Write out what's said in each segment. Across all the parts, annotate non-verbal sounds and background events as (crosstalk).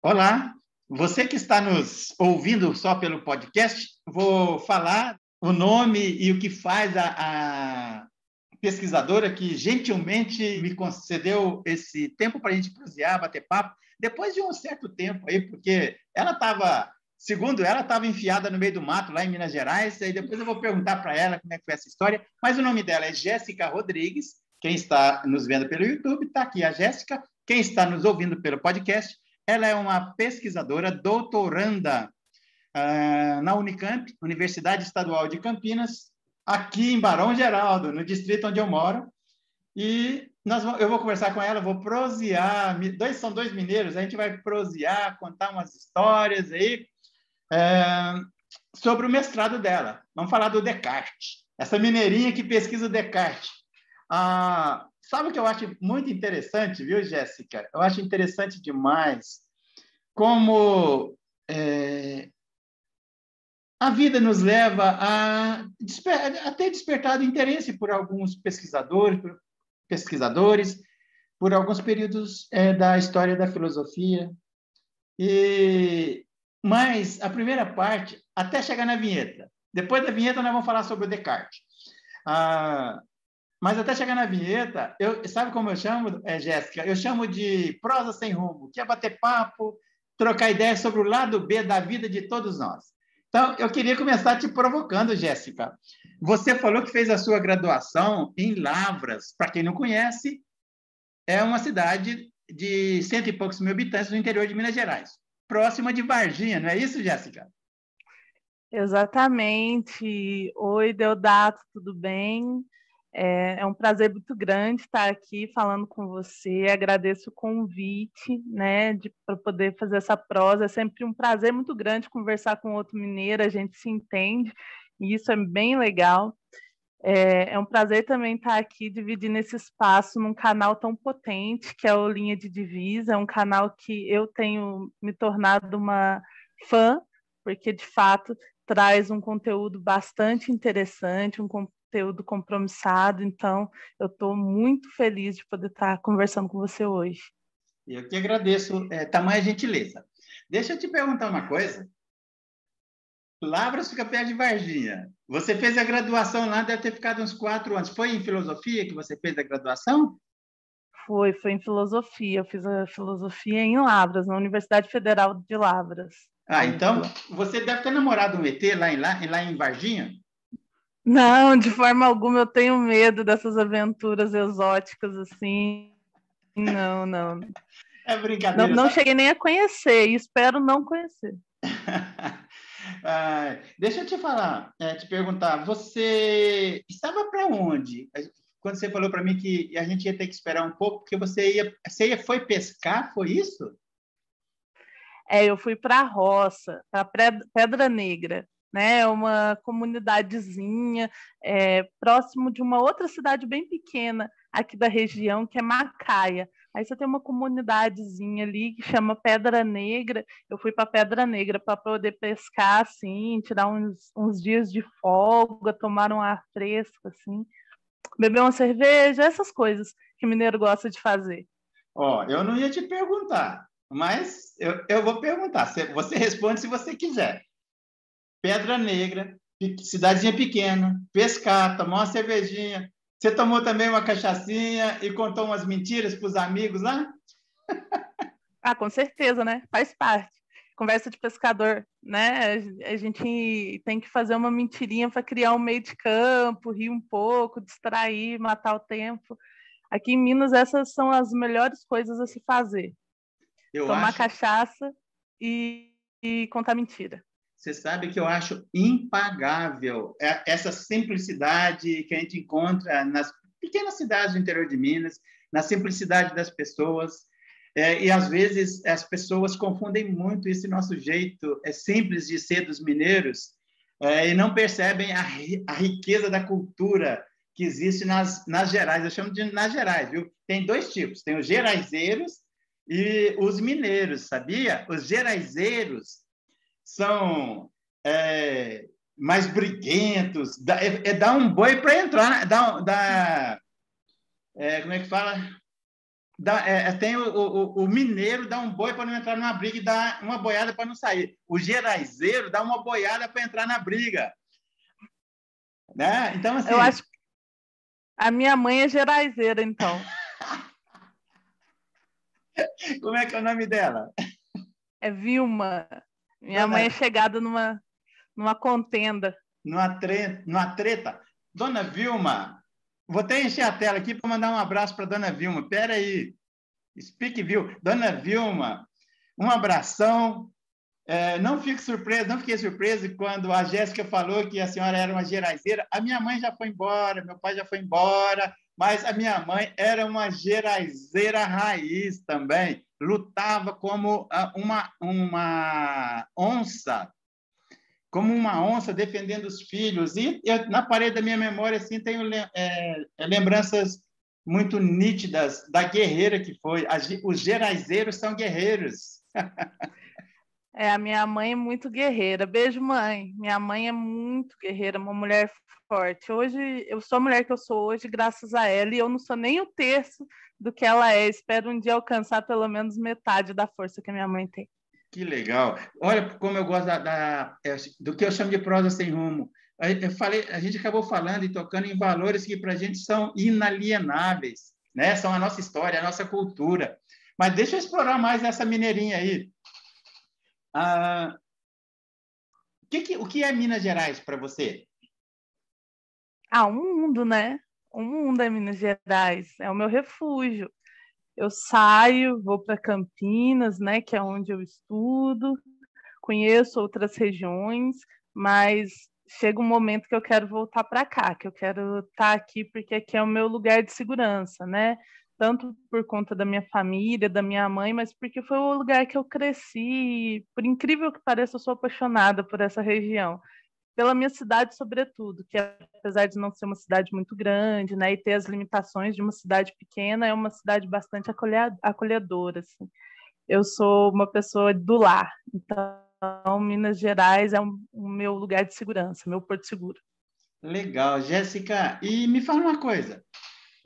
Olá, você que está nos ouvindo só pelo podcast, vou falar o nome e o que faz a, a pesquisadora que gentilmente me concedeu esse tempo para a gente prosear, bater papo, depois de um certo tempo aí, porque ela estava, segundo ela, estava enfiada no meio do mato, lá em Minas Gerais, e depois eu vou perguntar para ela como é que foi essa história, mas o nome dela é Jéssica Rodrigues, quem está nos vendo pelo YouTube, está aqui a Jéssica, quem está nos ouvindo pelo podcast, ela é uma pesquisadora doutoranda uh, na Unicamp, Universidade Estadual de Campinas, aqui em Barão Geraldo, no distrito onde eu moro. E nós, eu vou conversar com ela, vou prosear. Dois, são dois mineiros, a gente vai prosear, contar umas histórias aí é, sobre o mestrado dela. Vamos falar do Descartes. Essa mineirinha que pesquisa o Descartes. Ah, Sabe o que eu acho muito interessante, viu, Jéssica? Eu acho interessante demais como é, a vida nos leva a, a ter despertado interesse por alguns pesquisadores, por pesquisadores, por alguns períodos é, da história da filosofia. E, mas a primeira parte, até chegar na vinheta. Depois da vinheta, nós vamos falar sobre o Descartes. Ah, mas até chegar na vinheta, eu, sabe como eu chamo, é, Jéssica? Eu chamo de prosa sem rumo, que é bater papo, trocar ideias sobre o lado B da vida de todos nós. Então, eu queria começar te provocando, Jéssica. Você falou que fez a sua graduação em Lavras. Para quem não conhece, é uma cidade de cento e poucos mil habitantes no interior de Minas Gerais, próxima de Varginha, não é isso, Jéssica? Exatamente. Oi, Deodato, tudo bem? É, é, um prazer muito grande estar aqui falando com você. Agradeço o convite, né, para poder fazer essa prosa. É sempre um prazer muito grande conversar com outro mineiro. A gente se entende e isso é bem legal. É, é um prazer também estar aqui dividindo esse espaço num canal tão potente que é o Linha de Divisa. É um canal que eu tenho me tornado uma fã, porque de fato traz um conteúdo bastante interessante, um conteúdo compromissado, então eu estou muito feliz de poder estar conversando com você hoje. Eu que agradeço é, tamanha gentileza. Deixa eu te perguntar uma coisa. Lavras fica perto de Varginha. Você fez a graduação lá, deve ter ficado uns quatro anos. Foi em filosofia que você fez a graduação? Foi, foi em filosofia. Eu fiz a filosofia em Lavras, na Universidade Federal de Lavras. Ah, então você deve ter namorado um ET lá em, lá, lá em Varginha? Não, de forma alguma eu tenho medo dessas aventuras exóticas assim. Não, não. É brincadeira. Não, não cheguei nem a conhecer e espero não conhecer. (laughs) ah, deixa eu te falar, é, te perguntar, você estava para onde? Quando você falou para mim que a gente ia ter que esperar um pouco, porque você ia, você ia foi pescar, foi isso? É, eu fui para a roça, para Pedra Negra né? Uma comunidadezinha é, próximo de uma outra cidade bem pequena aqui da região, que é Macaia. Aí você tem uma comunidadezinha ali que chama Pedra Negra. Eu fui para Pedra Negra para poder pescar, assim, tirar uns, uns dias de folga, tomar um ar fresco, assim, beber uma cerveja, essas coisas que mineiro gosta de fazer. Ó, oh, eu não ia te perguntar, mas eu, eu vou perguntar. Você responde se você quiser. Pedra Negra, cidadezinha pequena, pescar, tomar uma cervejinha. Você tomou também uma cachaçinha e contou umas mentiras para os amigos lá? (laughs) Ah, com certeza, né? Faz parte. Conversa de pescador, né? A gente tem que fazer uma mentirinha para criar um meio de campo, rir um pouco, distrair, matar o tempo. Aqui em Minas, essas são as melhores coisas a se fazer. Eu Tomar acho... cachaça e, e contar mentira. Você sabe que eu acho impagável essa simplicidade que a gente encontra nas pequenas cidades do interior de Minas, na simplicidade das pessoas. É, e às vezes as pessoas confundem muito esse nosso jeito é simples de ser dos mineiros é, e não percebem a, a, riqueza da cultura que existe nas, nas gerais. Eu chamo de nas gerais, viu? Tem dois tipos: tem os geraizeiros e os mineiros, sabia? Os geraizeiros são é, mais briguentos, dá, é, é, dar um boi para entrar, dá, dá é, como é que fala? dá, é, é, tem o, o, o, mineiro dá um boi para não entrar numa briga e dá uma boiada para não sair. O geraizeiro dá uma boiada para entrar na briga. Né? Então, assim. Eu acho a minha mãe é geraizeira, então. (laughs) Como é que é o nome dela? É Vilma. Minha Dona... mãe é chegada numa, numa contenda. Numa, tre... numa treta. Dona Vilma, vou até encher a tela aqui para mandar um abraço para Dona Vilma. Pera aí. Speak Vil. Dona Vilma, um abração. É, não fique surpreso, não fiquei surpreso quando a Jéssica falou que a senhora era uma geraizeira. A minha mãe já foi embora, meu pai já foi embora, mas a minha mãe era uma geraizeira raiz também. Lutava como ah, uma, uma onça, como uma onça defendendo os filhos. E eu, na parede da minha memória assim tenho é, lembranças muito nítidas da guerreira que foi. Os geraizeiros são guerreiros. (laughs) É, a minha mãe é muito guerreira. Beijo, mãe. Minha mãe é muito guerreira, uma mulher forte. Hoje, eu sou a mulher que eu sou hoje, graças a ela, e eu não sou nem o terço do que ela é. Espero um dia alcançar pelo menos metade da força que a minha mãe tem. Que legal. Olha como eu gosto da, da, do que eu chamo de prosa sem rumo. Eu falei, a gente acabou falando e tocando em valores que para a gente são inalienáveis, né? São a nossa história, a nossa cultura. Mas deixa eu explorar mais essa mineirinha aí. Ah, que que, o que é Minas Gerais para você? Ah, um mundo, né? Um mundo é Minas Gerais, é o meu refúgio. Eu saio, vou para Campinas, né, que é onde eu estudo, conheço outras regiões, mas chega um momento que eu quero voltar para cá, que eu quero estar tá aqui porque aqui é o meu lugar de segurança, né? tanto por conta da minha família, da minha mãe, mas porque foi o lugar que eu cresci. Por incrível que pareça, eu sou apaixonada por essa região. Pela minha cidade, sobretudo, que apesar de não ser uma cidade muito grande, né, e ter as limitações de uma cidade pequena, é uma cidade bastante acolhedora. Assim. Eu sou uma pessoa do lar, então Minas Gerais é um, o meu lugar de segurança, meu porto seguro. Legal, Jéssica. E me fala uma coisa.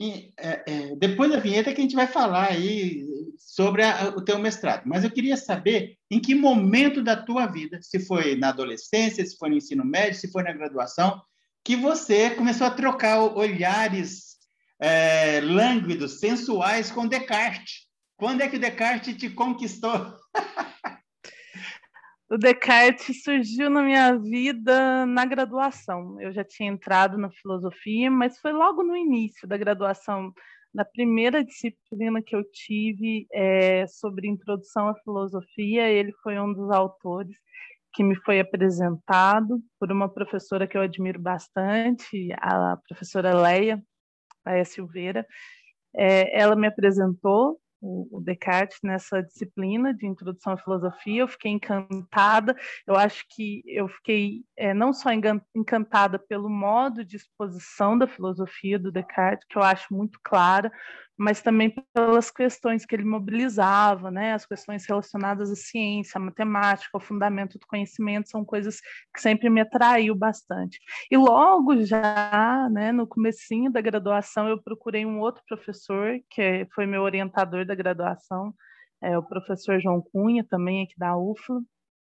É, é, depois da vinheta que a gente vai falar aí sobre a, o teu mestrado. Mas eu queria saber em que momento da tua vida, se foi na adolescência, se foi no ensino médio, se foi na graduação, que você começou a trocar olhares é, lânguidos, sensuais com Descartes. Quando é que Descartes te conquistou? (laughs) o Descartes surgiu na minha vida na graduação. Eu já tinha entrado na filosofia, mas foi logo no início da graduação, na primeira disciplina que eu tive é, sobre introdução à filosofia. Ele foi um dos autores que me foi apresentado por uma professora que eu admiro bastante, a professora Leia, Leia Silveira. É, ela me apresentou o, Descartes nessa disciplina de introdução à filosofia. Eu fiquei encantada. Eu acho que eu fiquei é, não só encantada pelo modo de exposição da filosofia do Descartes, que eu acho muito clara, mas também pelas questões que ele mobilizava, né? As questões relacionadas à ciência, à matemática, ao fundamento do conhecimento, são coisas que sempre me atraiu bastante. E logo já, né, no comecinho da graduação, eu procurei um outro professor, que foi meu orientador da graduação, é o professor João Cunha, também aqui da UFLA,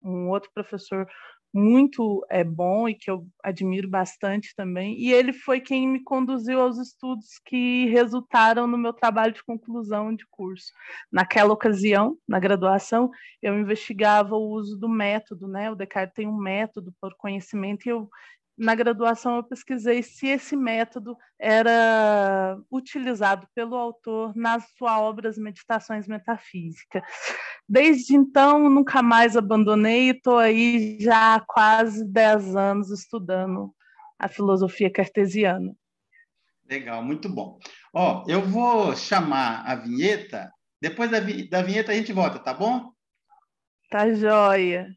um outro professor muito é, bom e que eu admiro bastante também. E ele foi quem me conduziu aos estudos que resultaram no meu trabalho de conclusão de curso. Naquela ocasião, na graduação, eu investigava o uso do método, né? O Descartes tem um método por conhecimento e eu na graduação eu pesquisei se esse método era utilizado pelo autor nas suas obras Meditações Metafísicas. Desde então, nunca mais abandonei e estou aí já há quase 10 anos estudando a filosofia cartesiana. Legal, muito bom. Ó, eu vou chamar a vinheta, depois da, vi da vinheta a gente volta, tá bom? Tá joia.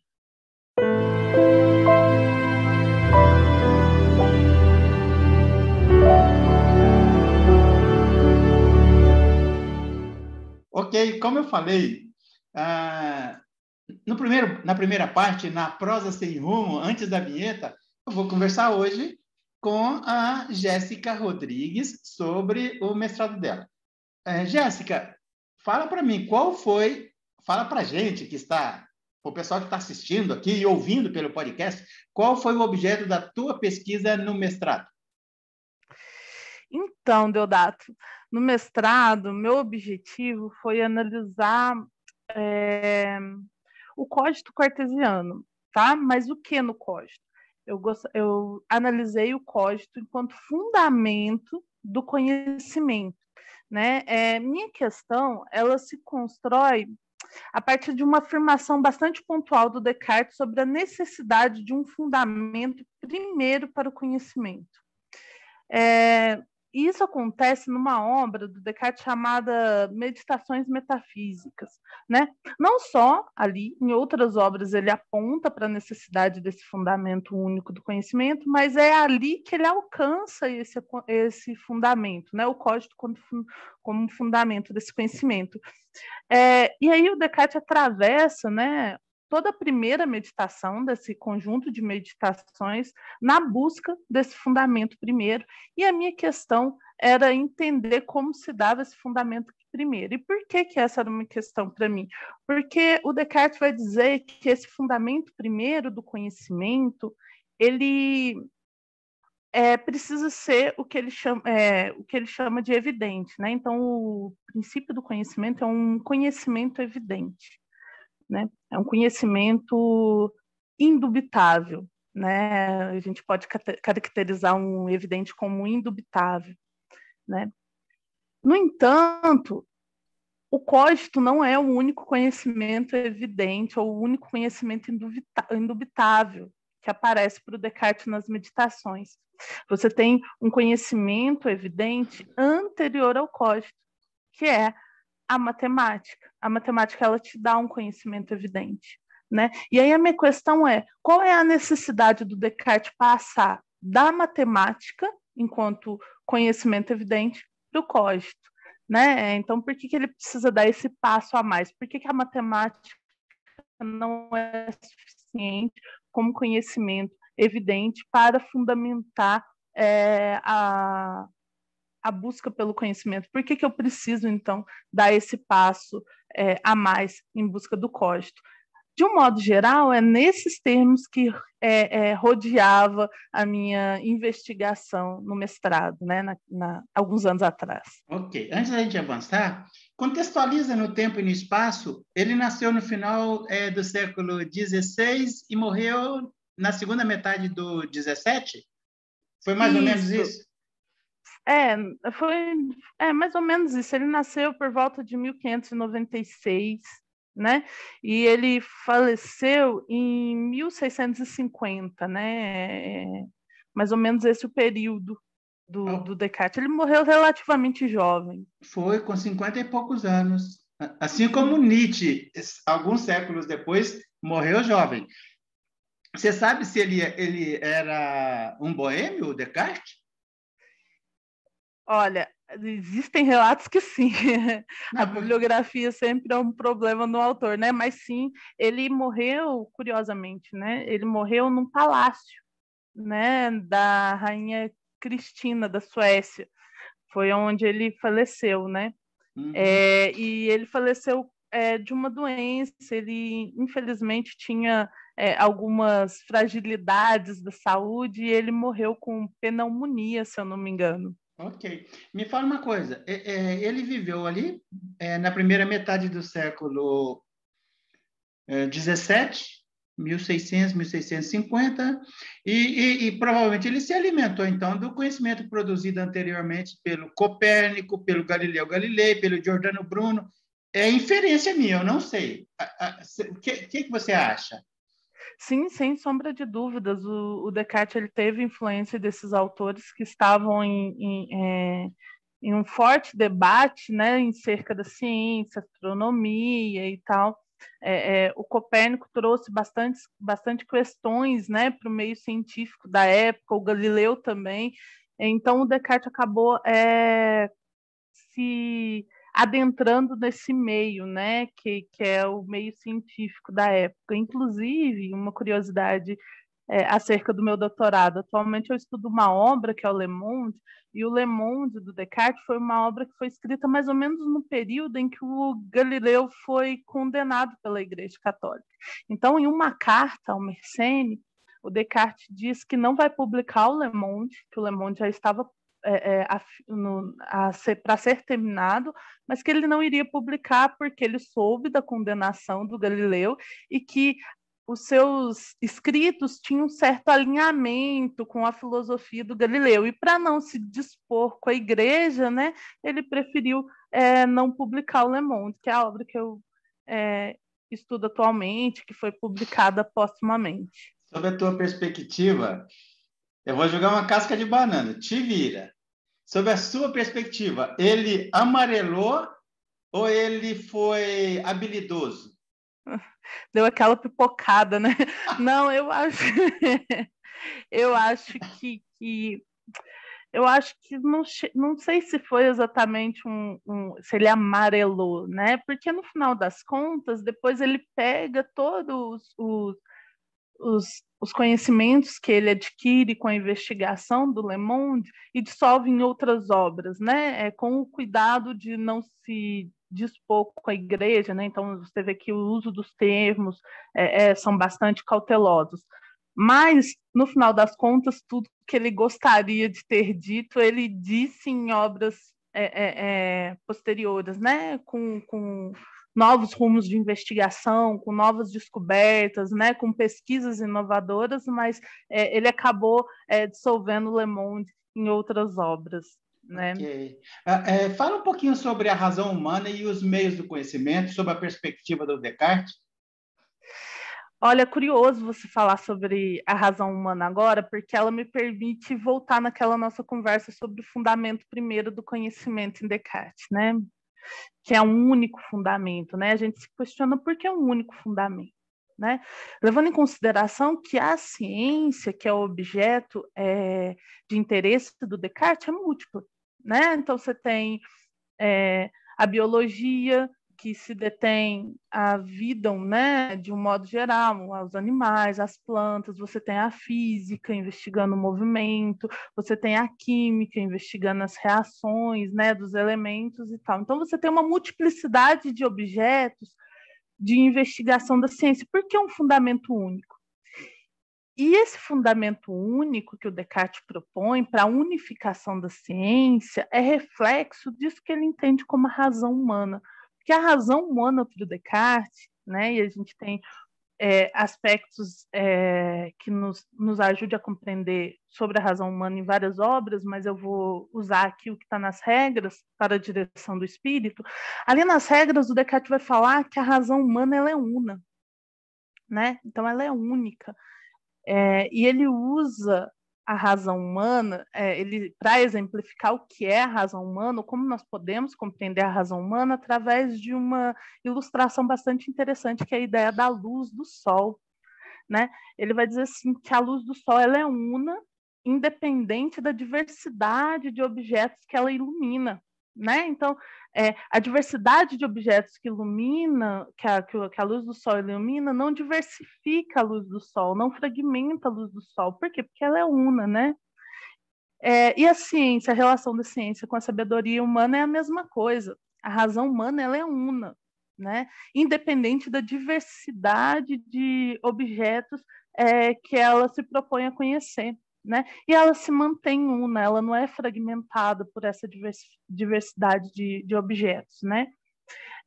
Ok, como eu falei, ah, no primeiro, na primeira parte, na prosa sem rumo, antes da vinheta, eu vou conversar hoje com a Jéssica Rodrigues sobre o mestrado dela. É, Jéssica, fala para mim, qual foi, fala para gente que está, o pessoal que está assistindo aqui e ouvindo pelo podcast, qual foi o objeto da tua pesquisa no mestrado? Então, Deodato, no mestrado, meu objetivo foi analisar é, o código cartesiano, tá? Mas o que no código? Eu, eu analisei o código enquanto fundamento do conhecimento, né? É, minha questão, ela se constrói a partir de uma afirmação bastante pontual do Descartes sobre a necessidade de um fundamento primeiro para o conhecimento. É, isso acontece numa obra do Descartes chamada Meditações Metafísicas. Né? Não só ali, em outras obras ele aponta para a necessidade desse fundamento único do conhecimento, mas é ali que ele alcança esse, esse fundamento, né? o código como, como fundamento desse conhecimento. É, e aí o Descartes atravessa né, toda a primeira meditação, desse conjunto de meditações, na busca desse fundamento primeiro. E a minha questão era entender como se dava esse fundamento primeiro. E por que, que essa era uma questão para mim? Porque o Descartes vai dizer que esse fundamento primeiro do conhecimento, ele é, precisa ser o que ele chama, é, o que ele chama de evidente, né? Então, o princípio do conhecimento é um conhecimento evidente né? É um conhecimento indubitável, né? A gente pode caracterizar um evidente como indubitável, né? No entanto, o código não é o único conhecimento evidente ou o único conhecimento indubitável que aparece para o Descartes nas meditações. Você tem um conhecimento evidente anterior ao código, que é a matemática. A matemática ela te dá um conhecimento evidente, né? E aí a minha questão é, qual é a necessidade do Descartes passar da matemática enquanto conhecimento evidente para o código, né? Então, por que, que ele precisa dar esse passo a mais? Por que, que a matemática não é suficiente como conhecimento evidente para fundamentar é, a, a busca pelo conhecimento. Por que, que eu preciso, então, dar esse passo é, a mais em busca do código? De um modo geral, é nesses termos que é, é, rodeava a minha investigação no mestrado, né, na, na, alguns anos atrás. Ok. Antes da gente avançar, contextualiza no tempo e no espaço. Ele nasceu no final é, do século XVI e morreu na segunda metade do XVII? Foi mais isso. ou menos isso? É, foi é, mais ou menos isso. Ele nasceu por volta de 1596, né? E ele faleceu em 1650, né? É, mais ou menos esse o período do, oh. do Descartes. Ele morreu relativamente jovem. Foi, com 50 e poucos anos. Assim como Nietzsche, alguns séculos depois, morreu jovem. Você sabe se ele, ele era um boêmio, Descartes? Olha, existem relatos que sim. a bibliografia sempre é um problema no autor, né? Mas sim, ele morreu, curiosamente, né? Ele morreu num palácio, né? Da rainha Cristina da Suécia. Foi onde ele faleceu, né? Uhum. É, e ele faleceu é, de uma doença. Ele, infelizmente, tinha é, algumas fragilidades da saúde e ele morreu com pneumonia, se eu não me engano. Ok. Me fala uma coisa. É, é, ele viveu ali é, na primeira metade do século XVII, 1600, 1650, e, e, e, provavelmente ele se alimentou, então, do conhecimento produzido anteriormente pelo Copérnico, pelo Galileu Galilei, pelo Giordano Bruno. É inferência minha, eu não sei. O que, que, que você acha? Sim, sem sombra de dúvidas, o, o Descartes ele teve influência desses autores que estavam em, em, é, em um forte debate né, em cerca da ciência, astronomia e tal. É, é, o Copérnico trouxe bastante, bastante questões né, para o meio científico da época, o Galileu também. Então, o Descartes acabou é, se adentrando nesse meio, né, que, que é o meio científico da época. Inclusive, uma curiosidade é, acerca do meu doutorado. Atualmente eu estudo uma obra que é o Le Monde, e o Le Monde do Descartes foi uma obra que foi escrita mais ou menos no período em que o Galileu foi condenado pela Igreja Católica. Então, em uma carta ao Mersenne, o Descartes diz que não vai publicar o Le Monde, que o Le Monde já estava é, é, para ser terminado, mas que ele não iria publicar porque ele soube da condenação do Galileu e que os seus escritos tinham um certo alinhamento com a filosofia do Galileu. E para não se dispor com a igreja, né, ele preferiu é, não publicar o Le Monde, que é a obra que eu é, estudo atualmente, que foi publicada postumamente. Sobre a tua perspectiva, eu vou jogar uma casca de banana, te vira. Sobre a sua perspectiva, ele amarelou ou ele foi habilidoso? Deu aquela pipocada, né? (laughs) Não, eu acho, (laughs) eu acho que, que eu acho que não, não sei se foi exatamente um, um, se ele amarelou, né? Porque no final das contas, depois ele pega todos os, os, os conhecimentos que ele adquire com a investigação do Le Monde e dissolve em outras obras, né? É, com o cuidado de não se dispor com a igreja, né? Então você vê que o uso dos termos é, é, são bastante cautelosos. Mas no final das contas, tudo que ele gostaria de ter dito, ele disse em obras é, é, é posteriores, né? Com, com novos rumos de investigação, com novas descobertas, né, com pesquisas inovadoras, mas é, ele acabou é, dissolvendo Le Monde em outras obras. Né? Okay. É, fala um pouquinho sobre a razão humana e os meios do conhecimento, sob a perspectiva do Descartes. Olha, curioso você falar sobre a razão humana agora, porque ela me permite voltar naquela nossa conversa sobre o fundamento primeiro do conhecimento em Descartes, né? Que é um único fundamento, né? A gente se questiona por que é um único fundamento, né? Levando em consideração que a ciência, que é o objeto é, de interesse do Descartes, é múltipla, né? Então você tem é, a biologia, que se detém a vida, né, de um modo geral, os animais, as plantas, você tem a física investigando o movimento, você tem a química investigando as reações, né, dos elementos e tal. Então você tem uma multiplicidade de objetos de investigação da ciência. Por que um fundamento único? E esse fundamento único que o Descartes propõe para a unificação da ciência é reflexo disso que ele entende como a razão humana que a razão humana para o Descartes, né, e a gente tem é, aspectos é, que nos, nos ajude a compreender sobre a razão humana em várias obras, mas eu vou usar aqui o que está nas regras para a direção do espírito. Ali nas regras, o Descartes vai falar que a razão humana ela é una, né? Então ela é única. É, e ele usa a razão humana, é, ele para exemplificar o que é a razão humana, como nós podemos compreender a razão humana através de uma ilustração bastante interessante que é a ideia da luz do sol, né? Ele vai dizer assim que a luz do sol ela é una, independente da diversidade de objetos que ela ilumina, né? Então, é, a diversidade de objetos que ilumina, que a, que a luz do sol ilumina, não diversifica a luz do sol, não fragmenta a luz do sol. Por quê? Porque ela é una, né? É, e a ciência, a relação da ciência com a sabedoria humana é a mesma coisa. A razão humana ela é una, né? Independente da diversidade de objetos é, que ela se propõe a conhecer né? E ela se mantém una, ela não é fragmentada por essa diversidade de, de objetos, né?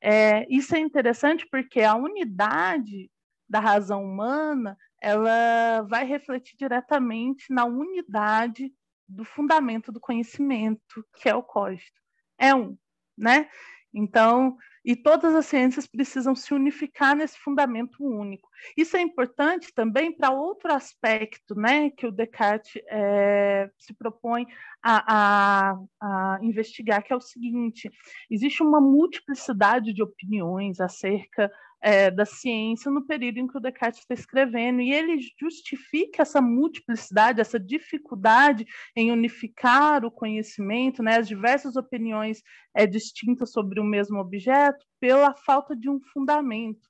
É, isso é interessante porque a unidade da razão humana ela vai refletir diretamente na unidade do fundamento do conhecimento, que é o código. É um, né? Então, e todas as ciências precisam se unificar nesse fundamento único. Isso é importante também para outro aspecto né, que o Descartes é, se propõe a, a, a, investigar, que é o seguinte: existe uma multiplicidade de opiniões acerca é, da ciência no período em que o Descartes está escrevendo, e ele justifica essa multiplicidade, essa dificuldade em unificar o conhecimento, né, as diversas opiniões é, distintas sobre o mesmo objeto, pela falta de um fundamento.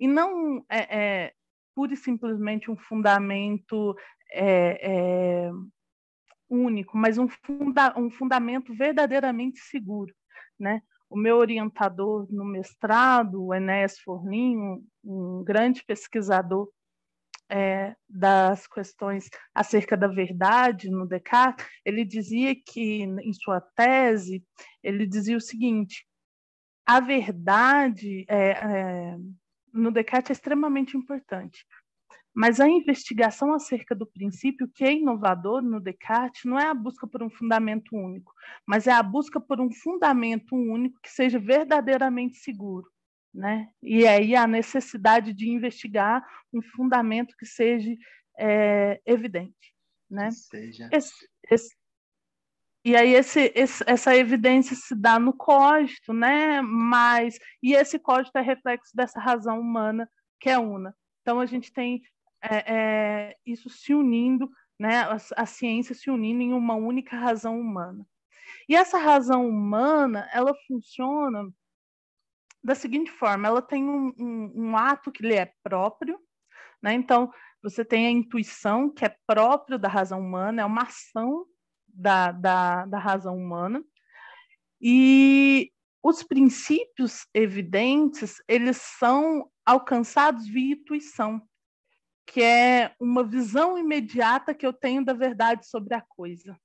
E não é, é pura e simplesmente um fundamento é, é, único, mas um, funda um fundamento verdadeiramente seguro. Né? O meu orientador no mestrado, o Enéas Forninho, um grande pesquisador é, das questões acerca da verdade no Descartes, ele dizia que, em sua tese, ele dizia o seguinte: a verdade é, é, no Descartes é extremamente importante, mas a investigação acerca do princípio que é inovador no Descartes não é a busca por um fundamento único, mas é a busca por um fundamento único que seja verdadeiramente seguro. Né? E aí a necessidade de investigar um fundamento que seja é, evidente. Né? Seja. Esse, esse, e aí esse, esse, essa evidência se dá no código, né? Mas e esse código é reflexo dessa razão humana que é una. Então a gente tem é, é, isso se unindo, né? A, a ciência se unindo em uma única razão humana. E essa razão humana, ela funciona da seguinte forma: ela tem um, um, um ato que lhe é próprio, né? Então, você tem a intuição, que é próprio da razão humana, é uma ação da, da, da razão humana, e os princípios evidentes, eles são alcançados via intuição, que é uma visão imediata que eu tenho da verdade sobre a coisa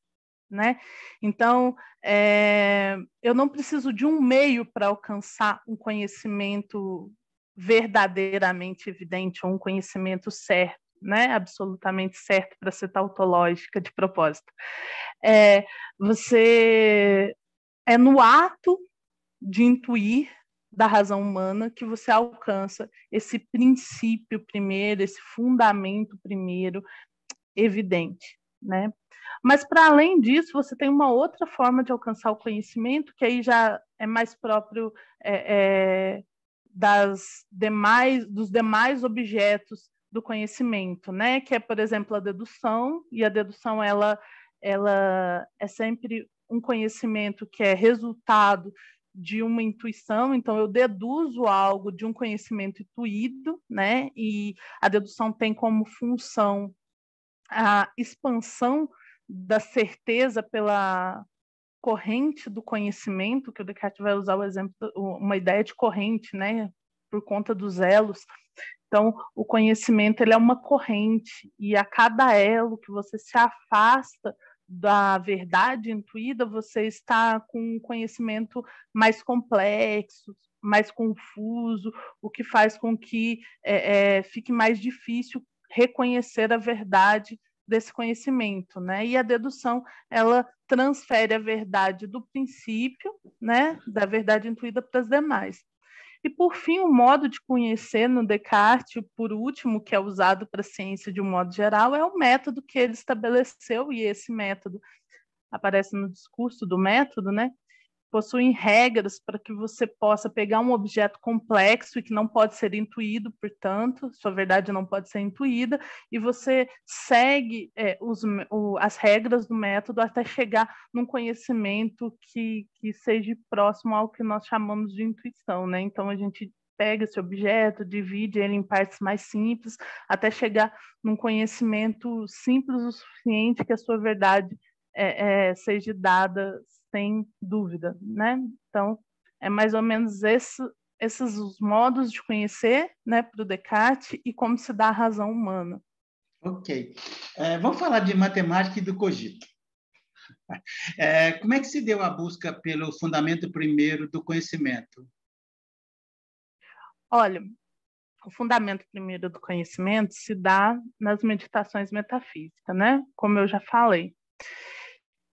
né? Então, é, eu não preciso de um meio para alcançar um conhecimento verdadeiramente evidente ou um conhecimento certo, né? Absolutamente certo para ser tautológica de propósito. É, você é no ato de intuir da razão humana que você alcança esse princípio primeiro, esse fundamento primeiro evidente, né? Mas, para além disso, você tem uma outra forma de alcançar o conhecimento, que aí já é mais próprio é, é, das demais, dos demais objetos do conhecimento, né? Que é, por exemplo, a dedução, e a dedução ela, ela é sempre um conhecimento que é resultado de uma intuição, então eu deduzo algo de um conhecimento intuído, né? E a dedução tem como função a expansão da certeza pela corrente do conhecimento, que o Descartes vai usar o exemplo, uma ideia de corrente, né, por conta dos elos. Então, o conhecimento ele é uma corrente e a cada elo que você se afasta da verdade intuída, você está com um conhecimento mais complexo, mais confuso, o que faz com que é, é, fique mais difícil reconhecer a verdade desse conhecimento, né? E a dedução, ela transfere a verdade do princípio, né, da verdade intuída para as demais. E por fim, o modo de conhecer no Descartes, por último, que é usado para a ciência de um modo geral, é o método que ele estabeleceu, e esse método aparece no discurso do método, né? Possuem regras para que você possa pegar um objeto complexo e que não pode ser intuído, portanto, sua verdade não pode ser intuída, e você segue é, os, o, as regras do método até chegar num conhecimento que, que seja próximo ao que nós chamamos de intuição, né? Então a gente pega esse objeto, divide ele em partes mais simples, até chegar num conhecimento simples o suficiente que a sua verdade é, é, seja dada sem dúvida, né? Então, é mais ou menos esse, esses os modos de conhecer, né, para o Descartes e como se dá a razão humana. Ok. É, vamos falar de matemática e do cogito. (laughs) É, como é que se deu a busca pelo fundamento primeiro do conhecimento? Olha, o fundamento primeiro do conhecimento se dá nas meditações metafísicas, né? Como eu já falei.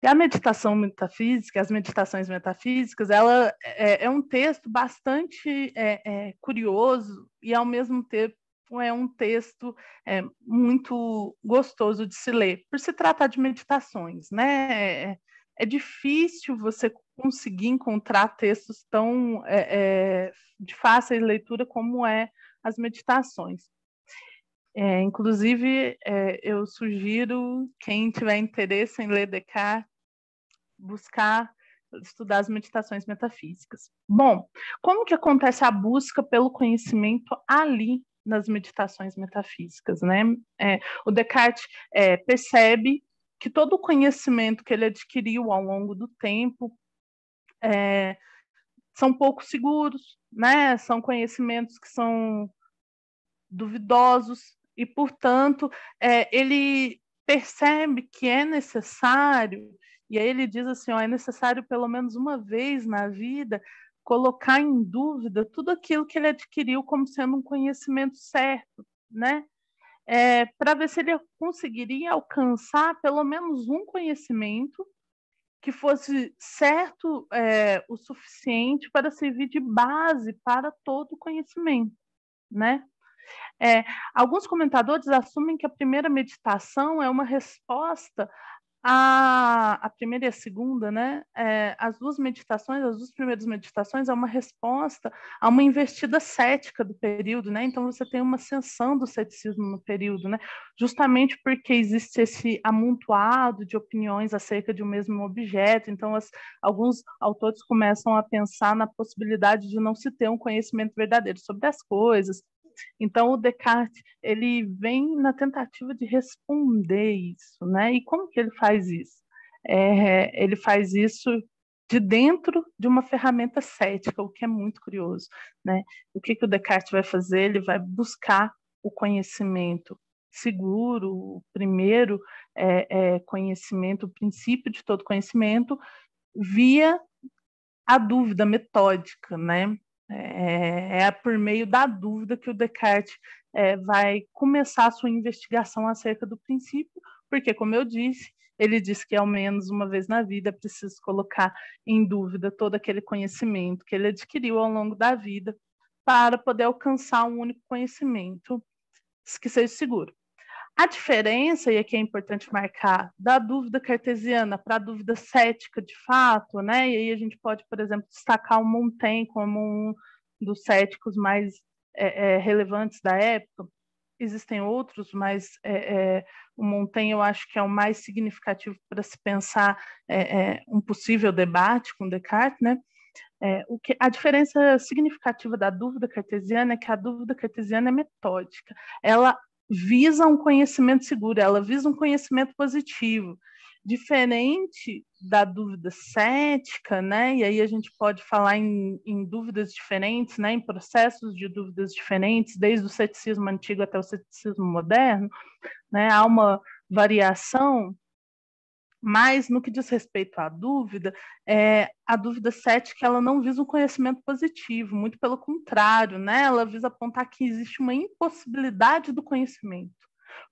A meditação metafísica, as meditações metafísicas, ela é, é um texto bastante é, é, curioso e, ao mesmo tempo, é um texto é, muito gostoso de se ler, por se tratar de meditações, né? É, é difícil você conseguir encontrar textos tão é, de fácil leitura como é as meditações. É, inclusive, é, eu sugiro quem tiver interesse em ler Descartes, buscar estudar as meditações metafísicas. Bom, como que acontece a busca pelo conhecimento ali nas meditações metafísicas, né? É, o Descartes é, percebe que todo o conhecimento que ele adquiriu ao longo do tempo é, são pouco seguros, né? São conhecimentos que são duvidosos e, portanto, é, ele percebe que é necessário e aí ele diz assim, ó, é necessário pelo menos uma vez na vida colocar em dúvida tudo aquilo que ele adquiriu como sendo um conhecimento certo, né? É, para ver se ele conseguiria alcançar pelo menos um conhecimento que fosse certo é, o suficiente para servir de base para todo o conhecimento, né? É, alguns comentadores assumem que a primeira meditação é uma resposta a, a primeira e a segunda, né? É, as duas meditações, as duas primeiras meditações é uma resposta a uma investida cética do período, né? Então você tem uma ascensão do ceticismo no período, né? Justamente porque existe esse amontoado de opiniões acerca de um mesmo objeto. Então as, alguns autores começam a pensar na possibilidade de não se ter um conhecimento verdadeiro sobre as coisas, então, o Descartes ele vem na tentativa de responder isso, né? E como que ele faz isso? É, ele faz isso de dentro de uma ferramenta cética, o que é muito curioso, né? O que, que o Descartes vai fazer? Ele vai buscar o conhecimento seguro, o primeiro é, é, conhecimento, o princípio de todo conhecimento, via a dúvida metódica, né? É, é por meio da dúvida que o Descartes é, vai começar a sua investigação acerca do princípio, porque, como eu disse, ele diz que ao menos uma vez na vida é preciso colocar em dúvida todo aquele conhecimento que ele adquiriu ao longo da vida para poder alcançar um único conhecimento que seja seguro. A diferença, e aqui é importante marcar, da dúvida cartesiana para a dúvida cética de fato, né? E aí a gente pode, por exemplo, destacar o Montaigne como um dos céticos mais é, é, relevantes da época. Existem outros, mas é, é o Montaigne eu acho que é o mais significativo para se pensar é, é, um possível debate com Descartes, né? O que, a diferença significativa da dúvida cartesiana é que a dúvida cartesiana é metódica. Ela visa um conhecimento seguro, ela visa um conhecimento positivo, diferente da dúvida cética, né? E aí a gente pode falar em, em dúvidas diferentes, né? Em processos de dúvidas diferentes, desde o ceticismo antigo até o ceticismo moderno, né? Há uma variação mas, no que diz respeito à dúvida, é, a dúvida cética ela não visa um conhecimento positivo, muito pelo contrário, né? ela visa apontar que existe uma impossibilidade do conhecimento.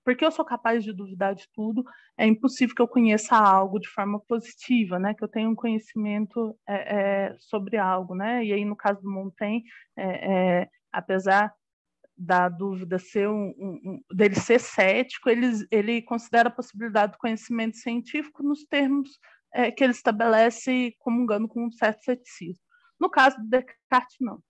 Porque eu sou capaz de duvidar de tudo, é impossível que eu conheça algo de forma positiva, né? que eu tenha um conhecimento é, é, sobre algo. Né? E aí, no caso do Montaigne, é, é, apesar da dúvida ser um, um, dele ser cético, ele, ele considera a possibilidade do conhecimento científico nos termos é, que ele estabelece comungando com um certo ceticismo. No caso do Descartes, não.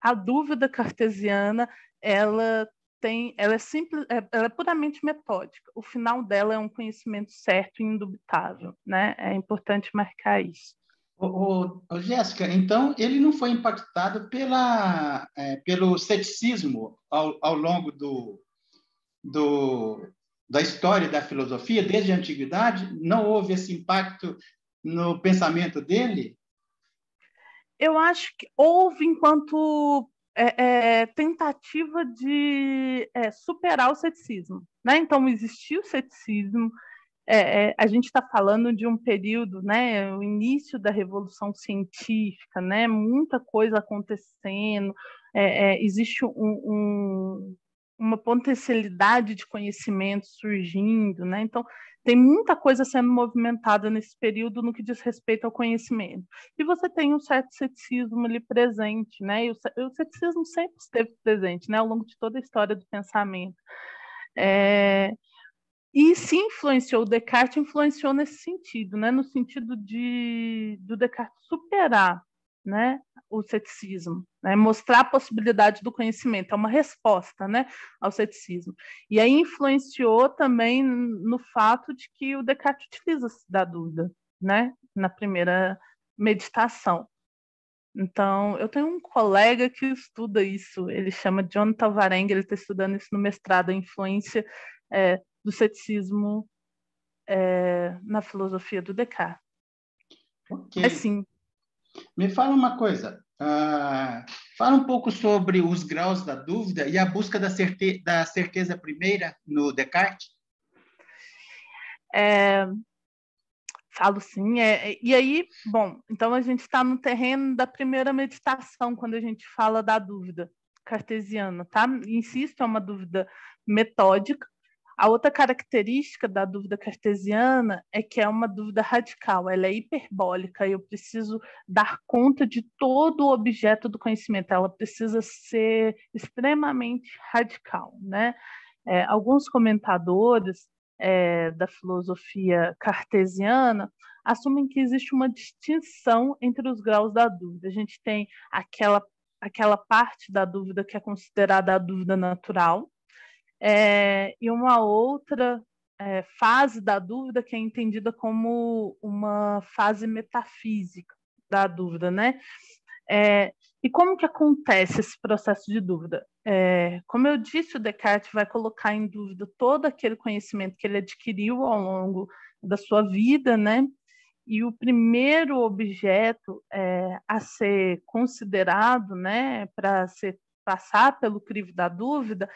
A dúvida cartesiana, ela tem, ela é simples, é, ela é puramente metódica. O final dela é um conhecimento certo e indubitável, né? É importante marcar isso. Jéssica, então ele não foi impactado pela, é, pelo ceticismo ao, ao longo do, do, da história da filosofia, desde a antiguidade? Não houve esse impacto no pensamento dele? Eu acho que houve enquanto é, é, tentativa de é, superar o ceticismo. Né? Então, existiu o ceticismo, é, é, a gente está falando de um período, né, o início da revolução científica, né, muita coisa acontecendo, é, é existe um, um, uma potencialidade de conhecimento surgindo, né, então tem muita coisa sendo movimentada nesse período no que diz respeito ao conhecimento. E você tem um certo ceticismo ali presente, né, e o, o ceticismo sempre esteve presente, né, ao longo de toda a história do pensamento. É, e se influenciou Descartes, influenciou nesse sentido, né? no sentido de do Descartes superar né, o ceticismo, né? mostrar a possibilidade do conhecimento, é uma resposta né, ao ceticismo. E aí influenciou também no fato de que o Descartes utiliza da dúvida né, na primeira meditação. Então, eu tenho um colega que estuda isso, ele chama John Tavarenga, ele está estudando isso no mestrado, a influência é, do ceticismo é, na filosofia do Descartes. Ok. Assim. Me fala uma coisa, uh, fala um pouco sobre os graus da dúvida e a busca da, certe da certeza primeira no Descartes. É, Falo sim. É, é, e aí, bom, então a gente está no terreno da primeira meditação, quando a gente fala da dúvida cartesiana, tá? Insisto, é uma dúvida metódica. A outra característica da dúvida cartesiana é que é uma dúvida radical, ela é hiperbólica, eu preciso dar conta de todo o objeto do conhecimento, ela precisa ser extremamente radical, né? É, alguns comentadores é, da filosofia cartesiana assumem que existe uma distinção entre os graus da dúvida. A gente tem aquela, aquela parte da dúvida que é considerada a dúvida natural, é, e uma outra é, fase da dúvida que é entendida como uma fase metafísica da dúvida, né? É, e como que acontece esse processo de dúvida? É, como eu disse, o Descartes vai colocar em dúvida todo aquele conhecimento que ele adquiriu ao longo da sua vida, né? E o primeiro objeto é, a ser considerado, né, para ser passar pelo crivo da dúvida,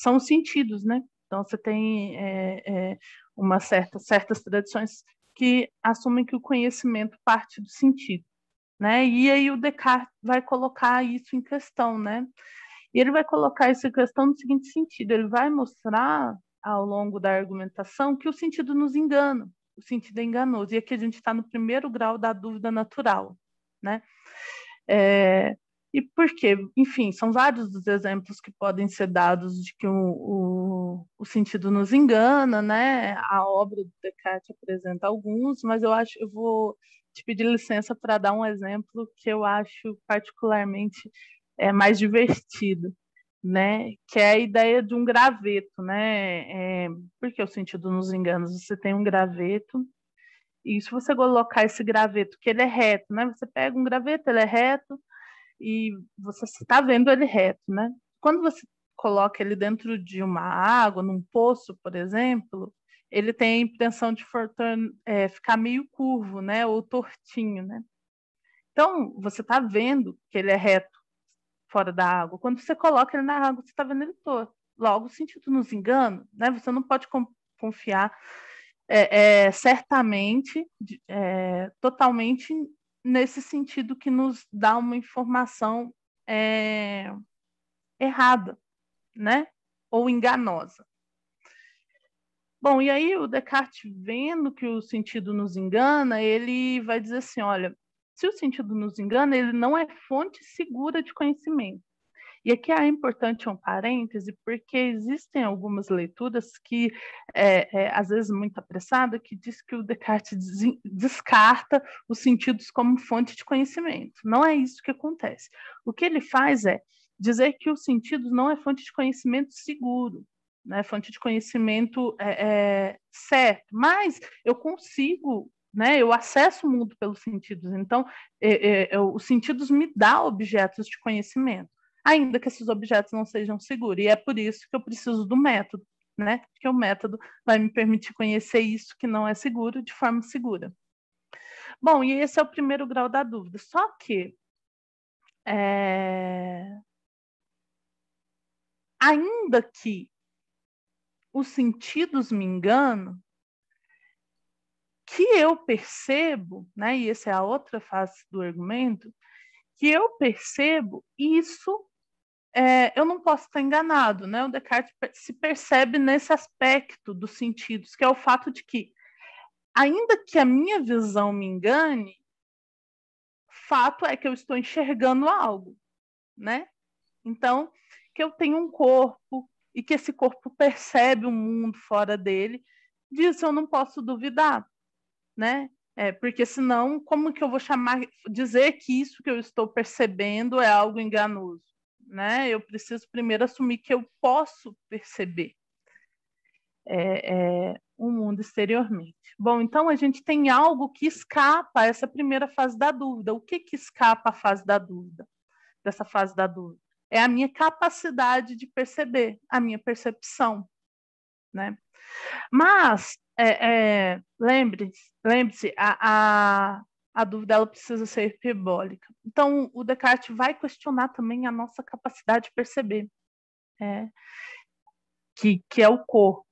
são os sentidos, né? Então você tem é, é, uma certa, certas tradições que assumem que o conhecimento parte do sentido né? E aí o Descartes vai colocar isso em questão, né? E ele vai colocar isso em questão no seguinte sentido: ele vai mostrar ao longo da argumentação que o sentido nos engana, o sentido é enganoso. E aqui a gente está no primeiro grau da dúvida natural, né? É, e por quê? Enfim, são vários os exemplos que podem ser dados de que o, o, o, sentido nos engana, né? A obra do Descartes apresenta alguns, mas eu acho eu vou te pedir licença para dar um exemplo que eu acho particularmente é, mais divertido, né? Que é a ideia de um graveto, né? É, porque o sentido nos enganos, você tem um graveto e se você colocar esse graveto que ele é reto, né? Você pega um graveto, ele é reto e você está vendo ele reto, né? Quando você coloca ele dentro de uma água, num poço, por exemplo, ele tem a impressão de é, ficar meio curvo, né, ou tortinho, né? Então, você está vendo que ele é reto fora da água. Quando você coloca ele na água, você está vendo ele torto. Logo, sentido nos engana, né? Você não pode confiar é, é, certamente, é, totalmente nesse sentido que nos dá uma informação é, errada, né? Ou enganosa. Bom, e aí o Descartes, vendo que o sentido nos engana, ele vai dizer assim: olha, se o sentido nos engana, ele não é fonte segura de conhecimento. E aqui é importante um parêntese, porque existem algumas leituras que, é, é, às vezes muito apressada, que diz que o Descartes descarta os sentidos como fonte de conhecimento. Não é isso que acontece. O que ele faz é dizer que os sentidos não é fonte de conhecimento seguro né, fonte de conhecimento é, é, certo, mas eu consigo, né, eu acesso o mundo pelos sentidos, então é, é, os sentidos me dão objetos de conhecimento, ainda que esses objetos não sejam seguros, e é por isso que eu preciso do método, né, porque o método vai me permitir conhecer isso que não é seguro de forma segura. Bom, e esse é o primeiro grau da dúvida, só que é, ainda que os sentidos me enganam, que eu percebo, né, e essa é a outra face do argumento, que eu percebo isso, é, eu não posso estar enganado, né? O Descartes se percebe nesse aspecto dos sentidos, que é o fato de que, ainda que a minha visão me engane, fato é que eu estou enxergando algo, né? Então, que eu tenho um corpo, e que esse corpo percebe o um mundo fora dele, disso eu não posso duvidar, né? É, porque senão, como que eu vou chamar, dizer que isso que eu estou percebendo é algo enganoso, né? Eu preciso primeiro assumir que eu posso perceber. É, é, o mundo exteriormente. Bom, então a gente tem algo que escapa a essa primeira fase da dúvida. O que, que escapa à fase da dúvida? Dessa fase da dúvida? É a minha capacidade de perceber, a minha percepção. Né? Mas, é, é, lembre-se, lembre a, a, a dúvida ela precisa ser hiperbólica. Então, o Descartes vai questionar também a nossa capacidade de perceber, é, que, que é o corpo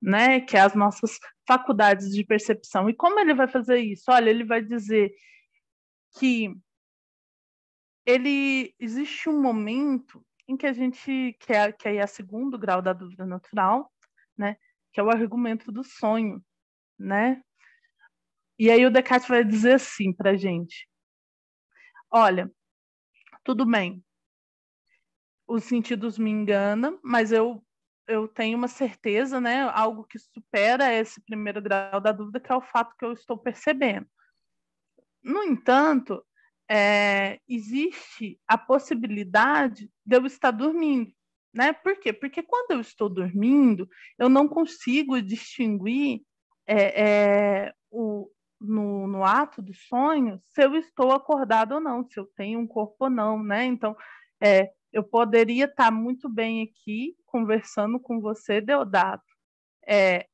né, que é as nossas faculdades de percepção. E como ele vai fazer isso? Olha, ele vai dizer que ele existe um momento em que a gente que é, que é o segundo grau da dúvida natural, né, que é o argumento do sonho, né? E aí o Descartes vai dizer assim para a gente: olha, tudo bem, os sentidos me enganam, mas eu eu tenho uma certeza, né, algo que supera esse primeiro grau da dúvida, que é o fato que eu estou percebendo. No entanto, é, existe a possibilidade de eu estar dormindo, né? Por quê? Porque quando eu estou dormindo, eu não consigo distinguir é, é, o, no, no ato do sonho se eu estou acordado ou não, se eu tenho um corpo ou não, né? Então, é, eu poderia estar muito bem aqui conversando com você, Deodato, é,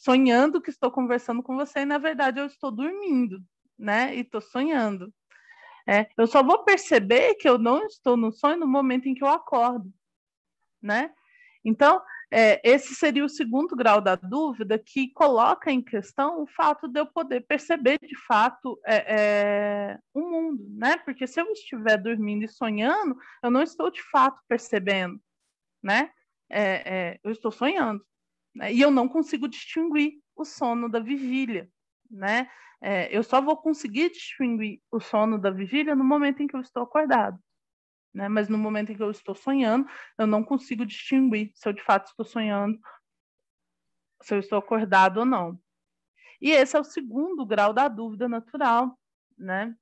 sonhando que estou conversando com você e na verdade eu estou dormindo, né? E estou sonhando. É, eu só vou perceber que eu não estou no sonho no momento em que eu acordo, né? Então, é, esse seria o segundo grau da dúvida que coloca em questão o fato de eu poder perceber de fato é, é, o mundo, né? Porque se eu estiver dormindo e sonhando, eu não estou de fato percebendo, né? É, é, eu estou sonhando né? e eu não consigo distinguir o sono da vigília, né? É, eu só vou conseguir distinguir o sono da vigília no momento em que eu estou acordado né? Mas no momento em que eu estou sonhando, eu não consigo distinguir se eu de fato estou sonhando, se eu estou acordado ou não. E esse é o segundo grau da dúvida natural, né?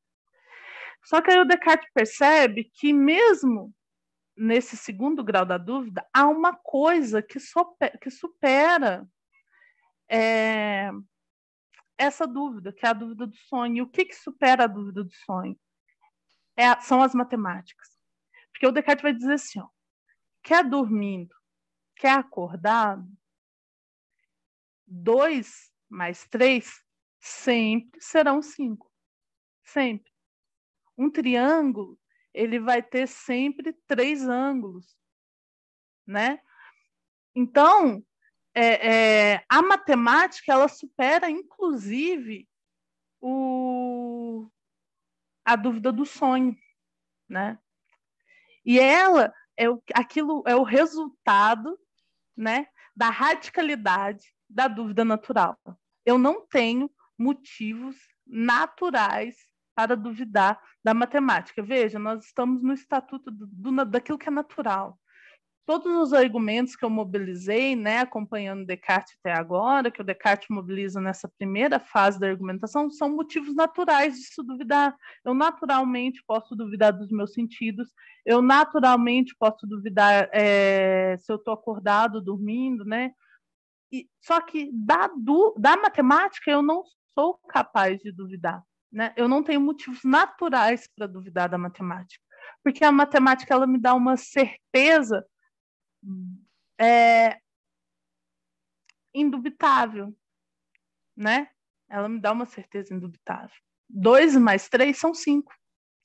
Só que aí o Descartes percebe que mesmo nesse segundo grau da dúvida, há uma coisa que, supera, que supera é, essa dúvida, que é a dúvida do sonho. E o que, que supera a dúvida do sonho? É, são as matemáticas. Porque o Descartes vai dizer assim, ó, quer dormindo, quer acordado, dois mais três sempre serão cinco. Sempre. Um triângulo, ele vai ter sempre três ângulos, né? Então, é, é, a matemática, ela supera, inclusive, o, a dúvida do sonho, né? E ela é o, aquilo é o resultado, né, da radicalidade da dúvida natural. Eu não tenho motivos naturais para duvidar da matemática. Veja, nós estamos no estatuto do, do, daquilo que é natural todos os argumentos que eu mobilizei, né, acompanhando Descartes até agora, que o Descartes mobiliza nessa primeira fase da argumentação, são motivos naturais de se duvidar. Eu naturalmente posso duvidar dos meus sentidos, eu naturalmente posso duvidar é, se eu estou acordado, dormindo, né? E, só que da, da matemática eu não sou capaz de duvidar, né? Eu não tenho motivos naturais para duvidar da matemática, porque a matemática ela me dá uma certeza é indubitável, né? Ela me dá uma certeza indubitável. Dois mais três são cinco,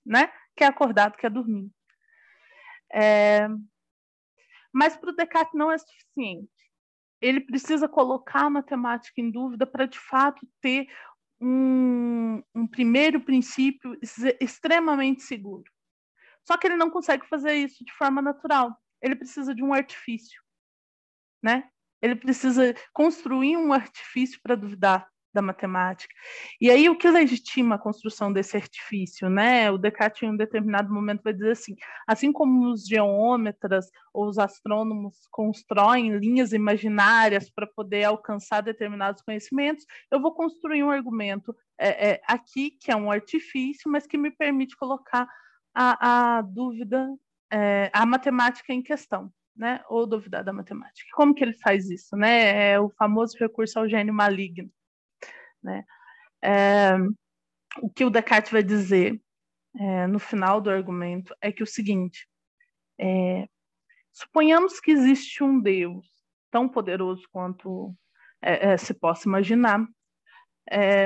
né? Quer acordado, quer dormir. É... Mas para o Descartes não é suficiente. Ele precisa colocar a matemática em dúvida para, de fato, ter um, um primeiro princípio extremamente seguro. Só que ele não consegue fazer isso de forma natural ele precisa de um artifício, né? Ele precisa construir um artifício para duvidar da matemática. E aí o que legitima a construção desse artifício, né? O Descartes em um determinado momento vai dizer assim, assim como os geômetras ou os astrônomos constroem linhas imaginárias para poder alcançar determinados conhecimentos, eu vou construir um argumento é, é, aqui que é um artifício, mas que me permite colocar a, a dúvida é, a matemática em questão. né? Ou duvidar da matemática. Como que ele faz isso, né? É o famoso recurso ao gênio maligno, né? É, o que o Descartes vai dizer é, no final do argumento é que o seguinte: é, suponhamos que existe um Deus tão poderoso quanto é, é, se possa imaginar,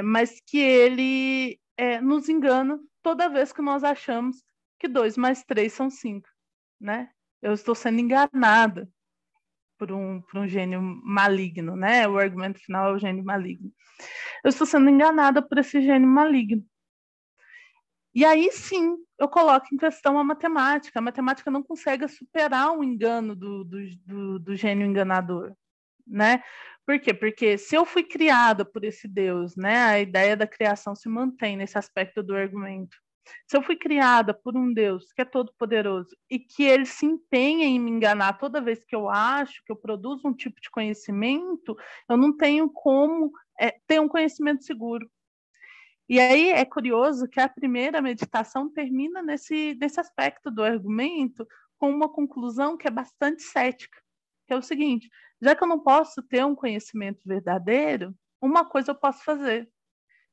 mas que ele nos engana toda vez que nós achamos que dois mais três são cinco, né? Eu estou sendo enganada por um, por um gênio maligno, né? O argumento final é o gênio maligno. Eu estou sendo enganada por esse gênio maligno. E aí sim, eu coloco em questão a matemática. A matemática não consegue superar o engano do, do, do, do gênio enganador, né? Por quê? Porque se eu fui criada por esse Deus, né? A ideia da criação se mantém nesse aspecto do argumento. Se eu fui criada por um Deus que é todo-poderoso e que ele se empenha em me enganar toda vez que eu acho que eu produzo um tipo de conhecimento, eu não tenho como é, ter um conhecimento seguro. E aí é curioso que a primeira meditação termina nesse, nesse aspecto do argumento com uma conclusão que é bastante cética, que é o seguinte: já que eu não posso ter um conhecimento verdadeiro, uma coisa eu posso fazer,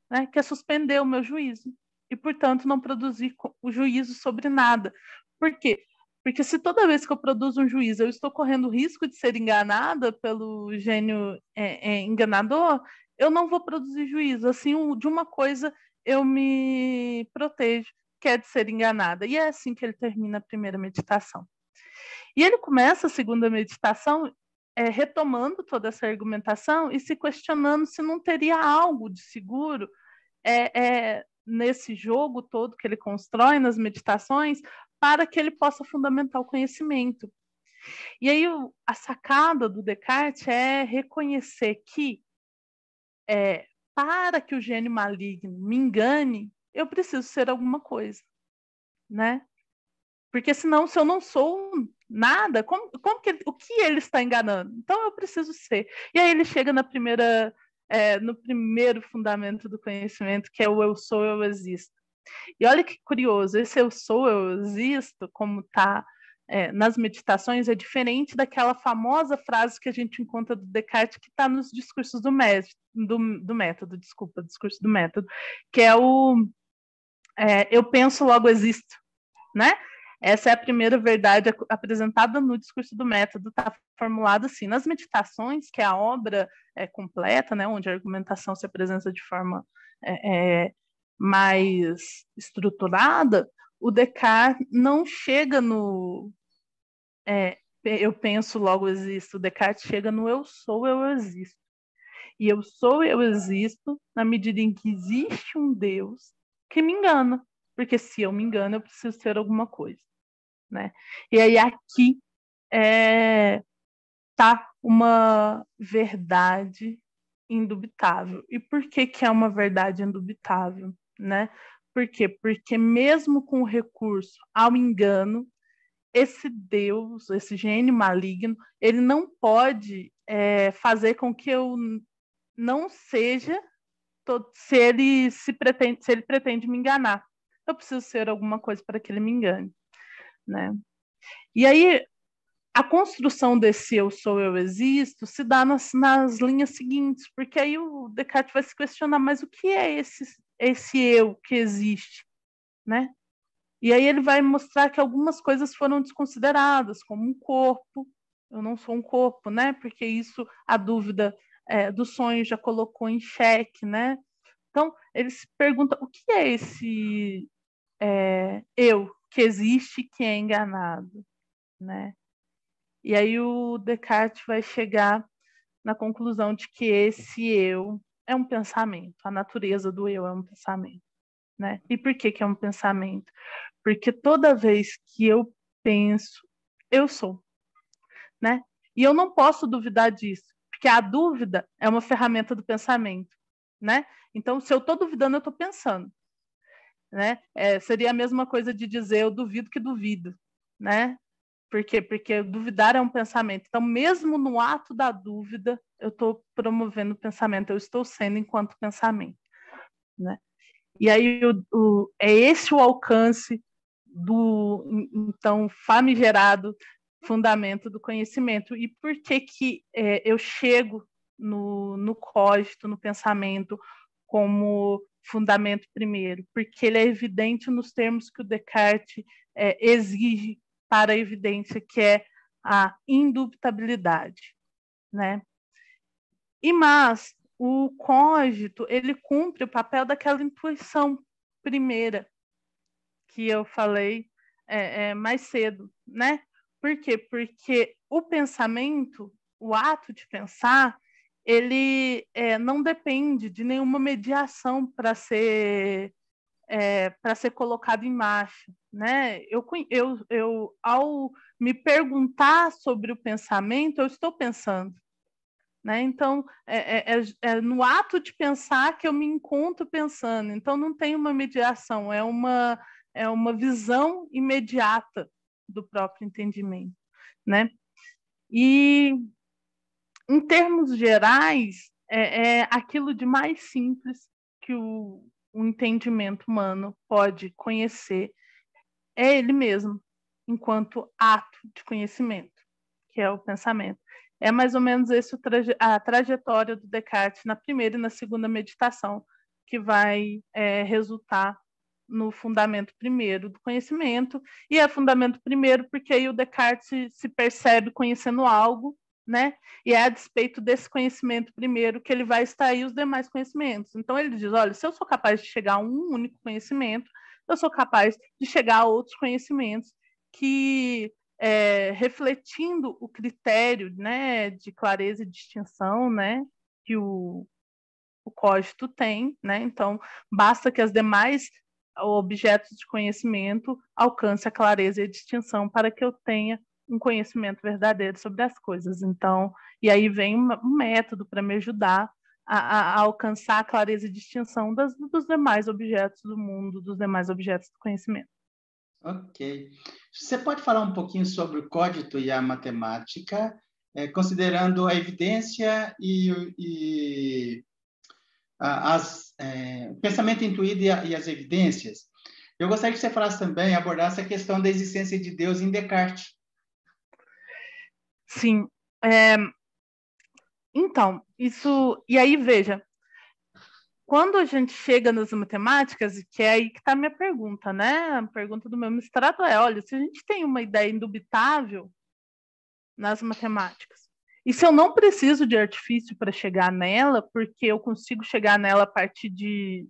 né, que é suspender o meu juízo e, portanto, não produzir o juízo sobre nada. Por quê? Porque se toda vez que eu produzo um juízo eu estou correndo o risco de ser enganada pelo gênio é, é, enganador, eu não vou produzir juízo. Assim, de uma coisa eu me protejo, que é de ser enganada. E é assim que ele termina a primeira meditação. E ele começa a segunda meditação é, retomando toda essa argumentação e se questionando se não teria algo de seguro é, é, nesse jogo todo que ele constrói nas meditações para que ele possa fundamentar o conhecimento. E aí a sacada do Descartes é reconhecer que é, para que o gênio maligno me engane, eu preciso ser alguma coisa, né? Porque senão, se eu não sou nada, como, como que ele, o que ele está enganando? Então eu preciso ser. E aí ele chega na primeira é, no primeiro fundamento do conhecimento, que é o eu sou, eu existo. E olha que curioso, esse eu sou, eu existo, como está é, nas meditações, é diferente daquela famosa frase que a gente encontra do Descartes, que está nos discursos do, do, do método, desculpa, discurso do método, que é o é, eu penso, logo existo, né? Essa é a primeira verdade apresentada no discurso do método, está formulada assim. Nas meditações, que é a obra é, completa, né, onde a argumentação se apresenta de forma é, é, mais estruturada, o Descartes não chega no é, eu penso, logo existo. O Descartes chega no eu sou, eu existo. E eu sou, eu existo na medida em que existe um Deus que me engana. Porque se eu me engano, eu preciso ser alguma coisa né? E aí aqui é, tá uma verdade indubitável. E por que que é uma verdade indubitável, né? Por quê? Porque mesmo com o recurso ao engano, esse Deus, esse gênio maligno, ele não pode é, fazer com que eu não seja se ele se pretende, se ele pretende me enganar. Eu preciso ser alguma coisa para que ele me engane né? E aí a construção desse eu sou, eu existo se dá nas, nas linhas seguintes, porque aí o Descartes vai se questionar, mas o que é esse, esse eu que existe, né? E aí ele vai mostrar que algumas coisas foram desconsideradas, como um corpo, eu não sou um corpo, né? Porque isso, a dúvida é, do sonho já colocou em xeque, né? Então, ele se pergunta, o que é esse é, eu que existe que é enganado, né? E aí o Descartes vai chegar na conclusão de que esse eu é um pensamento, a natureza do eu é um pensamento, né? E por que que é um pensamento? Porque toda vez que eu penso, eu sou, né? E eu não posso duvidar disso, porque a dúvida é uma ferramenta do pensamento, né? Então, se eu estou duvidando, eu estou pensando né? É, seria a mesma coisa de dizer eu duvido que duvido, né? Por quê? Porque duvidar é um pensamento. Então, mesmo no ato da dúvida, eu estou promovendo o pensamento, eu estou sendo enquanto pensamento, né? E aí o, o, é esse o alcance do então famigerado fundamento do conhecimento. E por que, que é, eu chego no, no cógito, no pensamento, como fundamento primeiro? Porque ele é evidente nos termos que o Descartes é, exige para a evidência, que é a indubitabilidade, né? E mas o cógito ele cumpre o papel daquela intuição primeira que eu falei é, é, mais cedo, né? Por quê? Porque o pensamento, o ato de pensar, ele é, não depende de nenhuma mediação para ser é, para ser colocado em marcha, né? Eu, eu, eu, ao me perguntar sobre o pensamento, eu estou pensando, né? Então, é, é, é, é no ato de pensar que eu me encontro pensando. Então, não tem uma mediação, é uma é uma visão imediata do próprio entendimento, né? E em termos gerais, é, é aquilo de mais simples que o, o entendimento humano pode conhecer é ele mesmo, enquanto ato de conhecimento, que é o pensamento. É mais ou menos esse a trajetória do Descartes na primeira e na segunda meditação, que vai é, resultar no fundamento primeiro do conhecimento, e é fundamento primeiro porque aí o Descartes se percebe conhecendo algo, né? E é a despeito desse conhecimento primeiro que ele vai extrair os demais conhecimentos. Então ele diz: olha, se eu sou capaz de chegar a um único conhecimento, eu sou capaz de chegar a outros conhecimentos que é, refletindo o critério, né, de clareza e distinção, né, que o, o código tem, né? Então basta que as demais objetos de conhecimento alcancem a clareza e a distinção para que eu tenha um conhecimento verdadeiro sobre as coisas. Então, e aí vem um método para me ajudar a, a, alcançar a clareza e distinção das, dos demais objetos do mundo, dos demais objetos do conhecimento. Ok. Você pode falar um pouquinho sobre o código e a matemática, é, considerando a evidência e, e as, é, o pensamento intuído e, a, e, as evidências? Eu gostaria que você falasse também, abordasse a questão da existência de Deus em Descartes. Sim. É, então, isso. E aí, veja, quando a gente chega nas matemáticas, que é aí que está a minha pergunta, né? A pergunta do meu mestrado é: olha, se a gente tem uma ideia indubitável nas matemáticas, e se eu não preciso de artifício para chegar nela, porque eu consigo chegar nela a partir de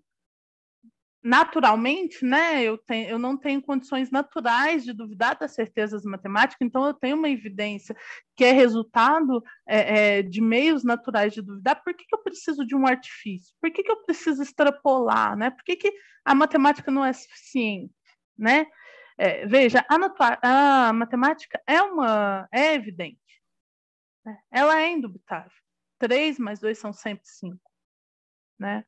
naturalmente, né, eu, tenho, eu não tenho condições naturais de duvidar das certezas matemáticas, então eu tenho uma evidência que é resultado é, é, de meios naturais de duvidar. Por que, que eu preciso de um artifício? Por que, que eu preciso extrapolar? Né? Por que, que a matemática não é suficiente? Né? É, veja, a, a, matemática é uma é evidente, né? ela é indubitável. Três mais dois são sempre cinco. Né?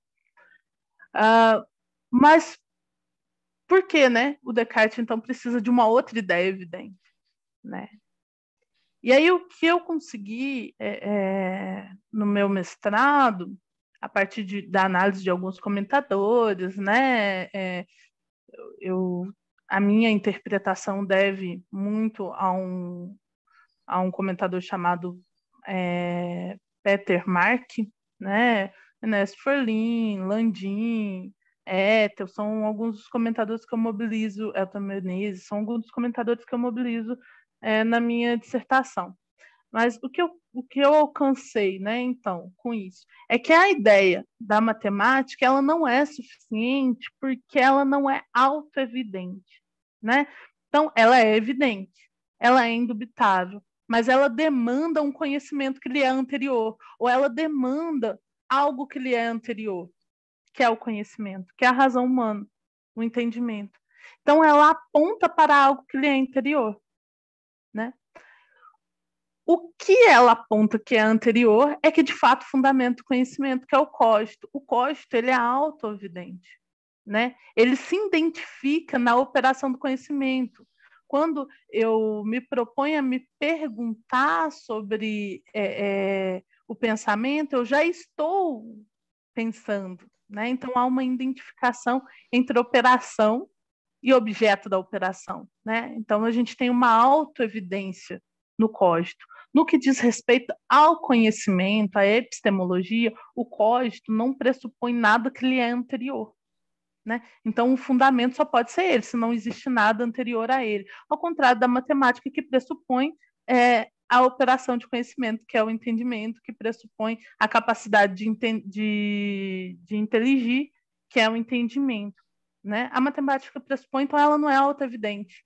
Uh, mas por que, né? O Descartes então precisa de uma outra ideia evidente, né? E aí o que eu consegui é, é, no meu mestrado, a partir de, da análise de alguns comentadores, né? É, eu, a minha interpretação deve muito a um, a um comentador chamado é, Peter Mark, né? Ernesto Ferlin, Landim, Ethel, são alguns dos comentadores que eu mobilizo, Elton Menezes, são alguns dos comentadores que eu mobilizo é, na minha dissertação. Mas o que, eu, o que eu alcancei, né, então, com isso, é que a ideia da matemática, ela não é suficiente porque ela não é autoevidente, né? Então, ela é evidente, ela é indubitável, mas ela demanda um conhecimento que lhe é anterior, ou ela demanda algo que lhe é anterior que é o conhecimento, que é a razão humana, o entendimento. Então, ela aponta para algo que lhe é interior, né? O que ela aponta que é anterior é que, de fato, fundamenta o conhecimento, que é o cógito. O cógito, ele é auto-evidente, né? Ele se identifica na operação do conhecimento. Quando eu me proponho a me perguntar sobre é, é, o pensamento, eu já estou pensando, né? Então, há uma identificação entre operação e objeto da operação. Né? Então, a gente tem uma autoevidência no código. No que diz respeito ao conhecimento, à epistemologia, o código não pressupõe nada que lhe é anterior. Né? Então, o fundamento só pode ser ele, se não existe nada anterior a ele. Ao contrário da matemática, que pressupõe é, a operação de conhecimento, que é o entendimento, que pressupõe a capacidade de, de, de inteligir, que é o entendimento. Né? A matemática pressupõe, então, ela não é auto-evidente.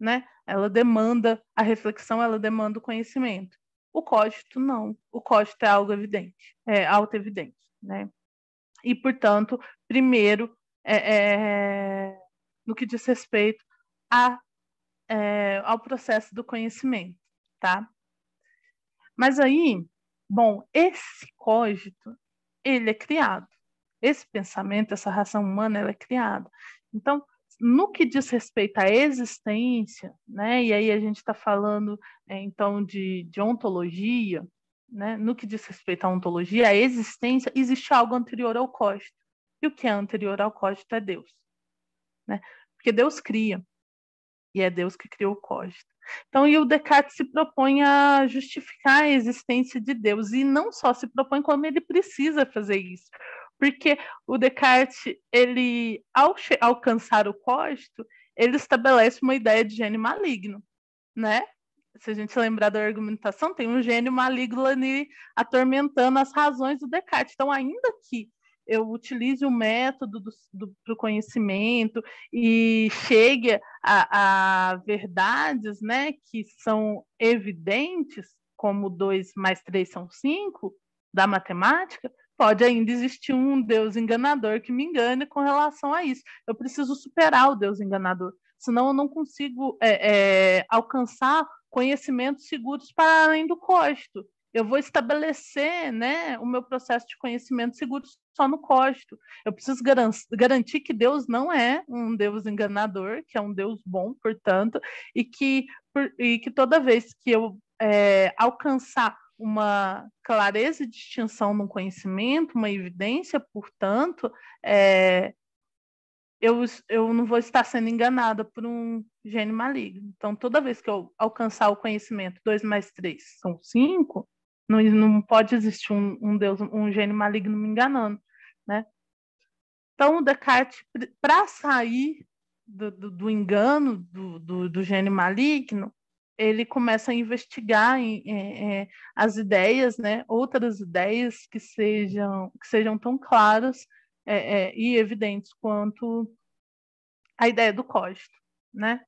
Né? Ela demanda a reflexão, ela demanda o conhecimento. O código não. O código é algo evidente, é auto-evidente. Né? E, portanto, primeiro, é, é, no que diz respeito a, é, ao processo do conhecimento, tá? Mas aí, bom, esse cógito, ele é criado. Esse pensamento, essa ração humana, ela é criada. Então, no que diz respeito à existência, né, e aí a gente está falando, é, então, de, de ontologia, né, no que diz respeito à ontologia, a existência, existe algo anterior ao cógito. E o que é anterior ao código é Deus. Né? Porque Deus cria. E é Deus que criou o código. Então, e o Descartes se propõe a justificar a existência de Deus. E não só se propõe, como ele precisa fazer isso. Porque o Descartes, ele, ao alcançar o código, ele estabelece uma ideia de gênio maligno, né? Se a gente lembrar da argumentação, tem um gênio maligno ali atormentando as razões do Descartes. Então, ainda que eu utilize o método do, do, conhecimento e chegue a, a, verdades né, que são evidentes, como 2 mais 3 são 5, da matemática, pode ainda existir um Deus enganador que me engane com relação a isso. Eu preciso superar o Deus enganador, senão eu não consigo é, é, alcançar conhecimentos seguros para além do costo eu vou estabelecer né, o meu processo de conhecimento seguro só no código. Eu preciso garan garantir que Deus não é um Deus enganador, que é um Deus bom, portanto, e que, por, e que toda vez que eu é, alcançar uma clareza e distinção no conhecimento, uma evidência, portanto, é, eu, eu não vou estar sendo enganada por um gênio maligno. Então, toda vez que eu alcançar o conhecimento, 2 mais 3 são 5, não, não pode existir um, um Deus, um gênio maligno me enganando, né? Então, o Descartes, para sair do, do, do engano do, do, do, gênio maligno, ele começa a investigar em, as ideias, né? Outras ideias que sejam, que sejam tão claras é, é, e evidentes quanto a ideia do código, né?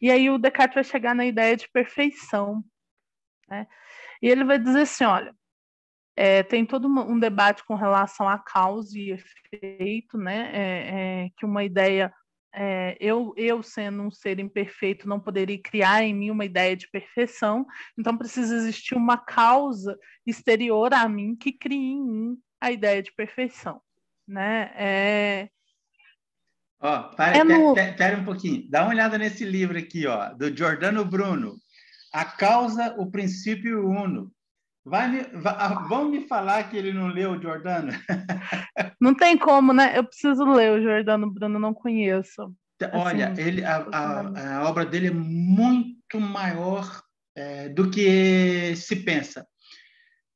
E aí o Descartes vai chegar na ideia de perfeição, né? E ele vai dizer assim: olha, é, tem todo um debate com relação a causa e efeito, né? É, é, que uma ideia, é, eu, eu sendo um ser imperfeito, não poderia criar em mim uma ideia de perfeição, então precisa existir uma causa exterior a mim que crie em mim a ideia de perfeição, né? É, Ó, para, é no... pera, pera, um pouquinho, dá uma olhada nesse livro aqui, ó, do Giordano Bruno, a causa, o princípio uno. Vai me, vai, vão me falar que ele não leu o Jordano? (laughs) Não tem como, né? Eu preciso ler o Jordano Bruno, não conheço. Olha, assim, ele, a, a, a, obra dele é muito maior é, do que se pensa.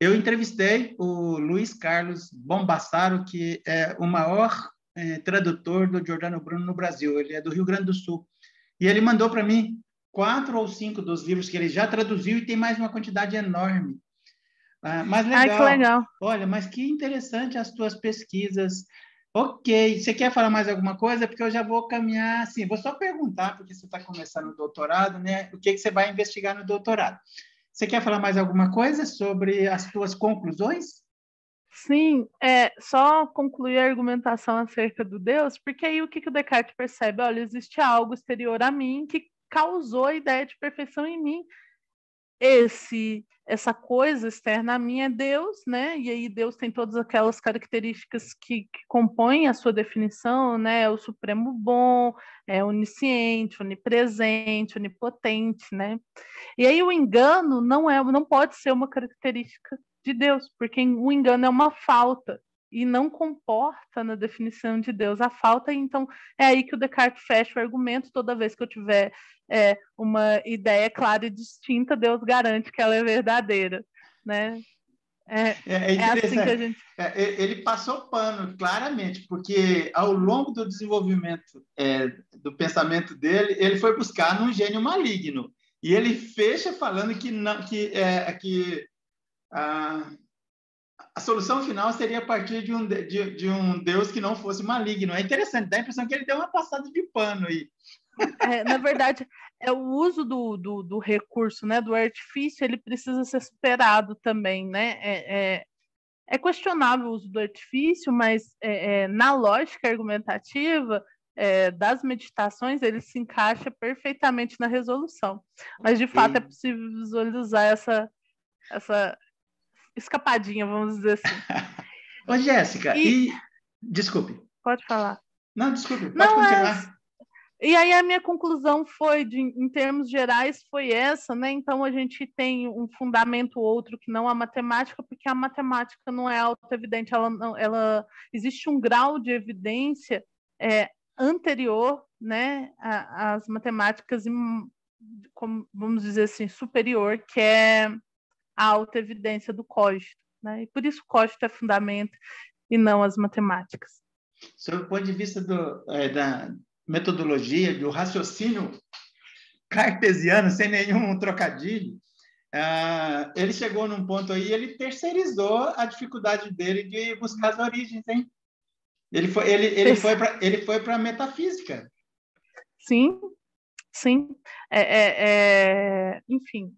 Eu entrevistei o Luiz Carlos Bombassaro, que é o maior é, tradutor do Jordano Bruno no Brasil. Ele é do Rio Grande do Sul. E ele mandou para mim quatro ou cinco dos livros que ele já traduziu e tem mais uma quantidade enorme. Ah, mas legal. Ai, que legal. Olha, mas que interessante as tuas pesquisas. Ok, você quer falar mais alguma coisa? Porque eu já vou caminhar assim. Vou só perguntar, porque você está começando o doutorado, né? O que, que você vai investigar no doutorado? Você quer falar mais alguma coisa sobre as tuas conclusões? Sim, é só concluir a argumentação acerca do Deus, porque aí o que, que o Descartes percebe? Olha, existe algo exterior a mim que causou a ideia de perfeição em mim. Esse essa coisa externa a mim é Deus, né? E aí Deus tem todas aquelas características que, que compõem a sua definição, né? É o supremo bom, é onisciente, onipresente, onipotente, né? E aí o engano não é, não pode ser uma característica de Deus, porque o engano é uma falta e não comporta na definição de Deus a falta. Então, é aí que o Descartes fecha o argumento. Toda vez que eu tiver é, uma ideia clara e distinta, Deus garante que ela é verdadeira. Né? É, é, é, é assim que a gente. É, ele passou pano, claramente, porque ao longo do desenvolvimento é, do pensamento dele, ele foi buscar num gênio maligno. E ele fecha falando que, não, que, é, que a, a solução final seria a partir de um, de, de, um Deus que não fosse maligno. É interessante, dá a impressão que ele deu uma passada de pano aí. É, na verdade, é o uso do, do, do, recurso, né, do artifício, ele precisa ser superado também, né? É, é, é questionável o uso do artifício, mas é, é, na lógica argumentativa é, das meditações, ele se encaixa perfeitamente na resolução. Mas, de fato, é possível visualizar essa, essa escapadinha, vamos dizer assim. (laughs) Ô, Jéssica, e... e... Desculpe. Pode falar. Não, desculpe, pode Não, continuar. É... E aí a minha conclusão foi, de, em termos gerais, foi essa, né? Então a gente tem um fundamento outro que não a matemática, porque a matemática não é auto-evidente, ela, não, ela existe um grau de evidência é, anterior, né, às matemáticas, como, vamos dizer assim, superior, que é a alta evidência do código. Né? E por isso o código é fundamento e não as matemáticas. Sob o ponto de vista do, é, da metodologia, do raciocínio cartesiano, sem nenhum trocadilho, uh, ele chegou num ponto aí, ele terceirizou a dificuldade dele de buscar as origens, hein? Ele foi, ele, ele foi para ele foi para metafísica. Sim, sim. É, é, é, enfim,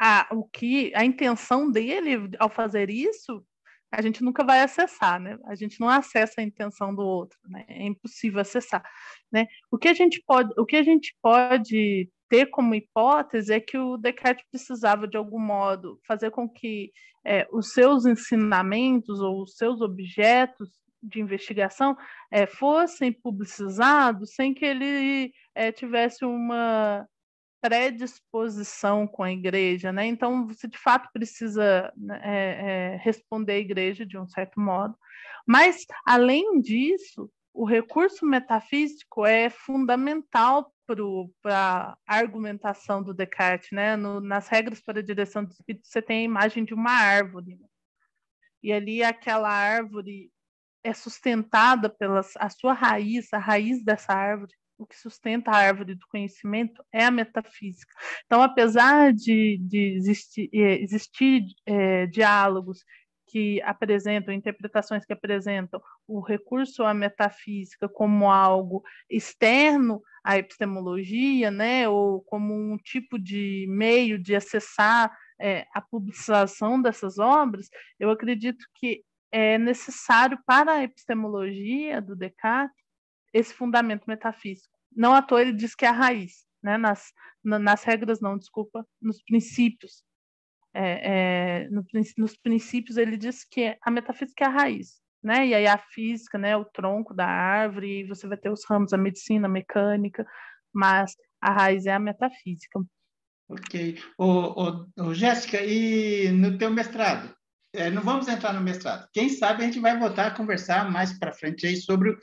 a, o que a intenção dele ao fazer isso, a gente nunca vai acessar, né? A gente não acessa a intenção do outro, né? É impossível acessar, né? O que a gente pode, o que a gente pode ter como hipótese é que o Descartes precisava de algum modo fazer com que é, os seus ensinamentos ou os seus objetos de investigação é, fossem publicizados sem que ele é, tivesse uma predisposição com a igreja, né? Então você de fato precisa né, é, é, responder à igreja de um certo modo, mas além disso, o recurso metafísico é fundamental para a argumentação do Descartes, né? No, nas regras para a direção do espírito você tem a imagem de uma árvore né? e ali aquela árvore é sustentada pela a sua raiz, a raiz dessa árvore o que sustenta a árvore do conhecimento é a metafísica. Então, apesar de, de existir, é, existir é, diálogos que apresentam, interpretações que apresentam o recurso à metafísica como algo externo à epistemologia, né, ou como um tipo de meio de acessar é, a publicização dessas obras, eu acredito que é necessário para a epistemologia do Descartes esse fundamento metafísico. Não à toa ele diz que é a raiz, né? nas, nas regras não, desculpa, nos princípios. É, é, no, nos princípios ele diz que a metafísica é a raiz, né? E aí a física, né, o tronco da árvore, e você vai ter os ramos, a medicina, a mecânica, mas a raiz é a metafísica. Ok. Ô Jéssica, e no teu mestrado? É, não vamos entrar no mestrado. Quem sabe a gente vai voltar a conversar mais para frente aí sobre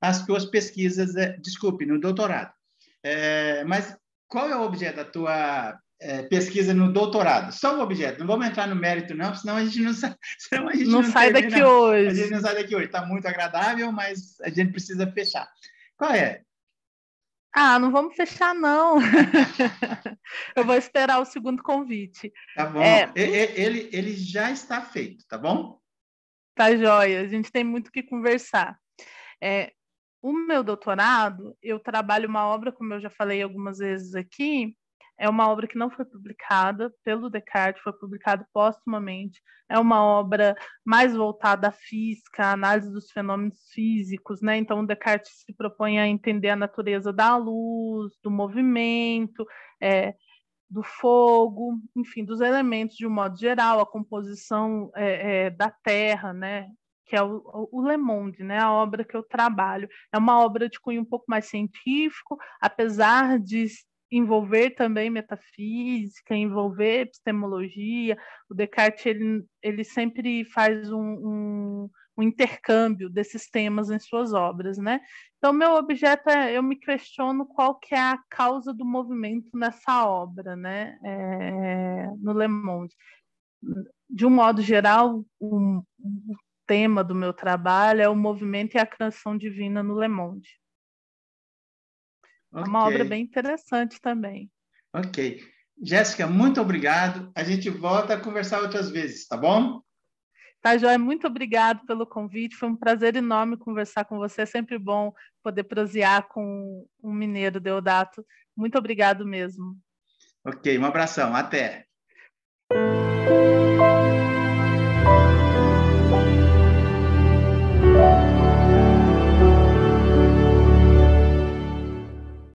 as tuas pesquisas, é, desculpe, no doutorado. É, mas qual é o objeto da tua é, pesquisa no doutorado? Só o objeto, não vamos entrar no mérito, não, senão a gente não, (laughs) senão a gente não, não sai termina, daqui hoje. A gente não sai daqui hoje. Está muito agradável, mas a gente precisa fechar. Qual é? Ah, não vamos fechar, não. (laughs) Eu vou esperar o segundo convite. Tá bom. É... Ele, ele já está feito, tá bom? Tá joia. A gente tem muito o que conversar. É, o meu doutorado, eu trabalho uma obra, como eu já falei algumas vezes aqui, é uma obra que não foi publicada pelo Descartes, foi publicada póstumamente. É uma obra mais voltada à física, à análise dos fenômenos físicos, né? Então, o Descartes se propõe a entender a natureza da luz, do movimento, é, do fogo, enfim, dos elementos de um modo geral, a composição é, é, da Terra, né? Que é o, o Le Monde, né, a obra que eu trabalho. É uma obra de cunho um pouco mais científico, apesar de envolver também metafísica, envolver epistemologia. O Descartes ele, ele sempre faz um, um, um, intercâmbio desses temas em suas obras, né? Então meu objeto é eu me questiono qual que é a causa do movimento nessa obra, né? É, no Le Monde. De um modo geral, o, o tema do meu trabalho é o movimento e a criação divina no Le Monde. Okay. É uma obra bem interessante também. Ok. Jéssica, muito obrigado. A gente volta a conversar outras vezes, tá bom? Tá, Joia, muito obrigado pelo convite. Foi um prazer enorme conversar com você. É sempre bom poder prosear com um mineiro, Deodato. Muito obrigado mesmo. Ok, um abração. Até.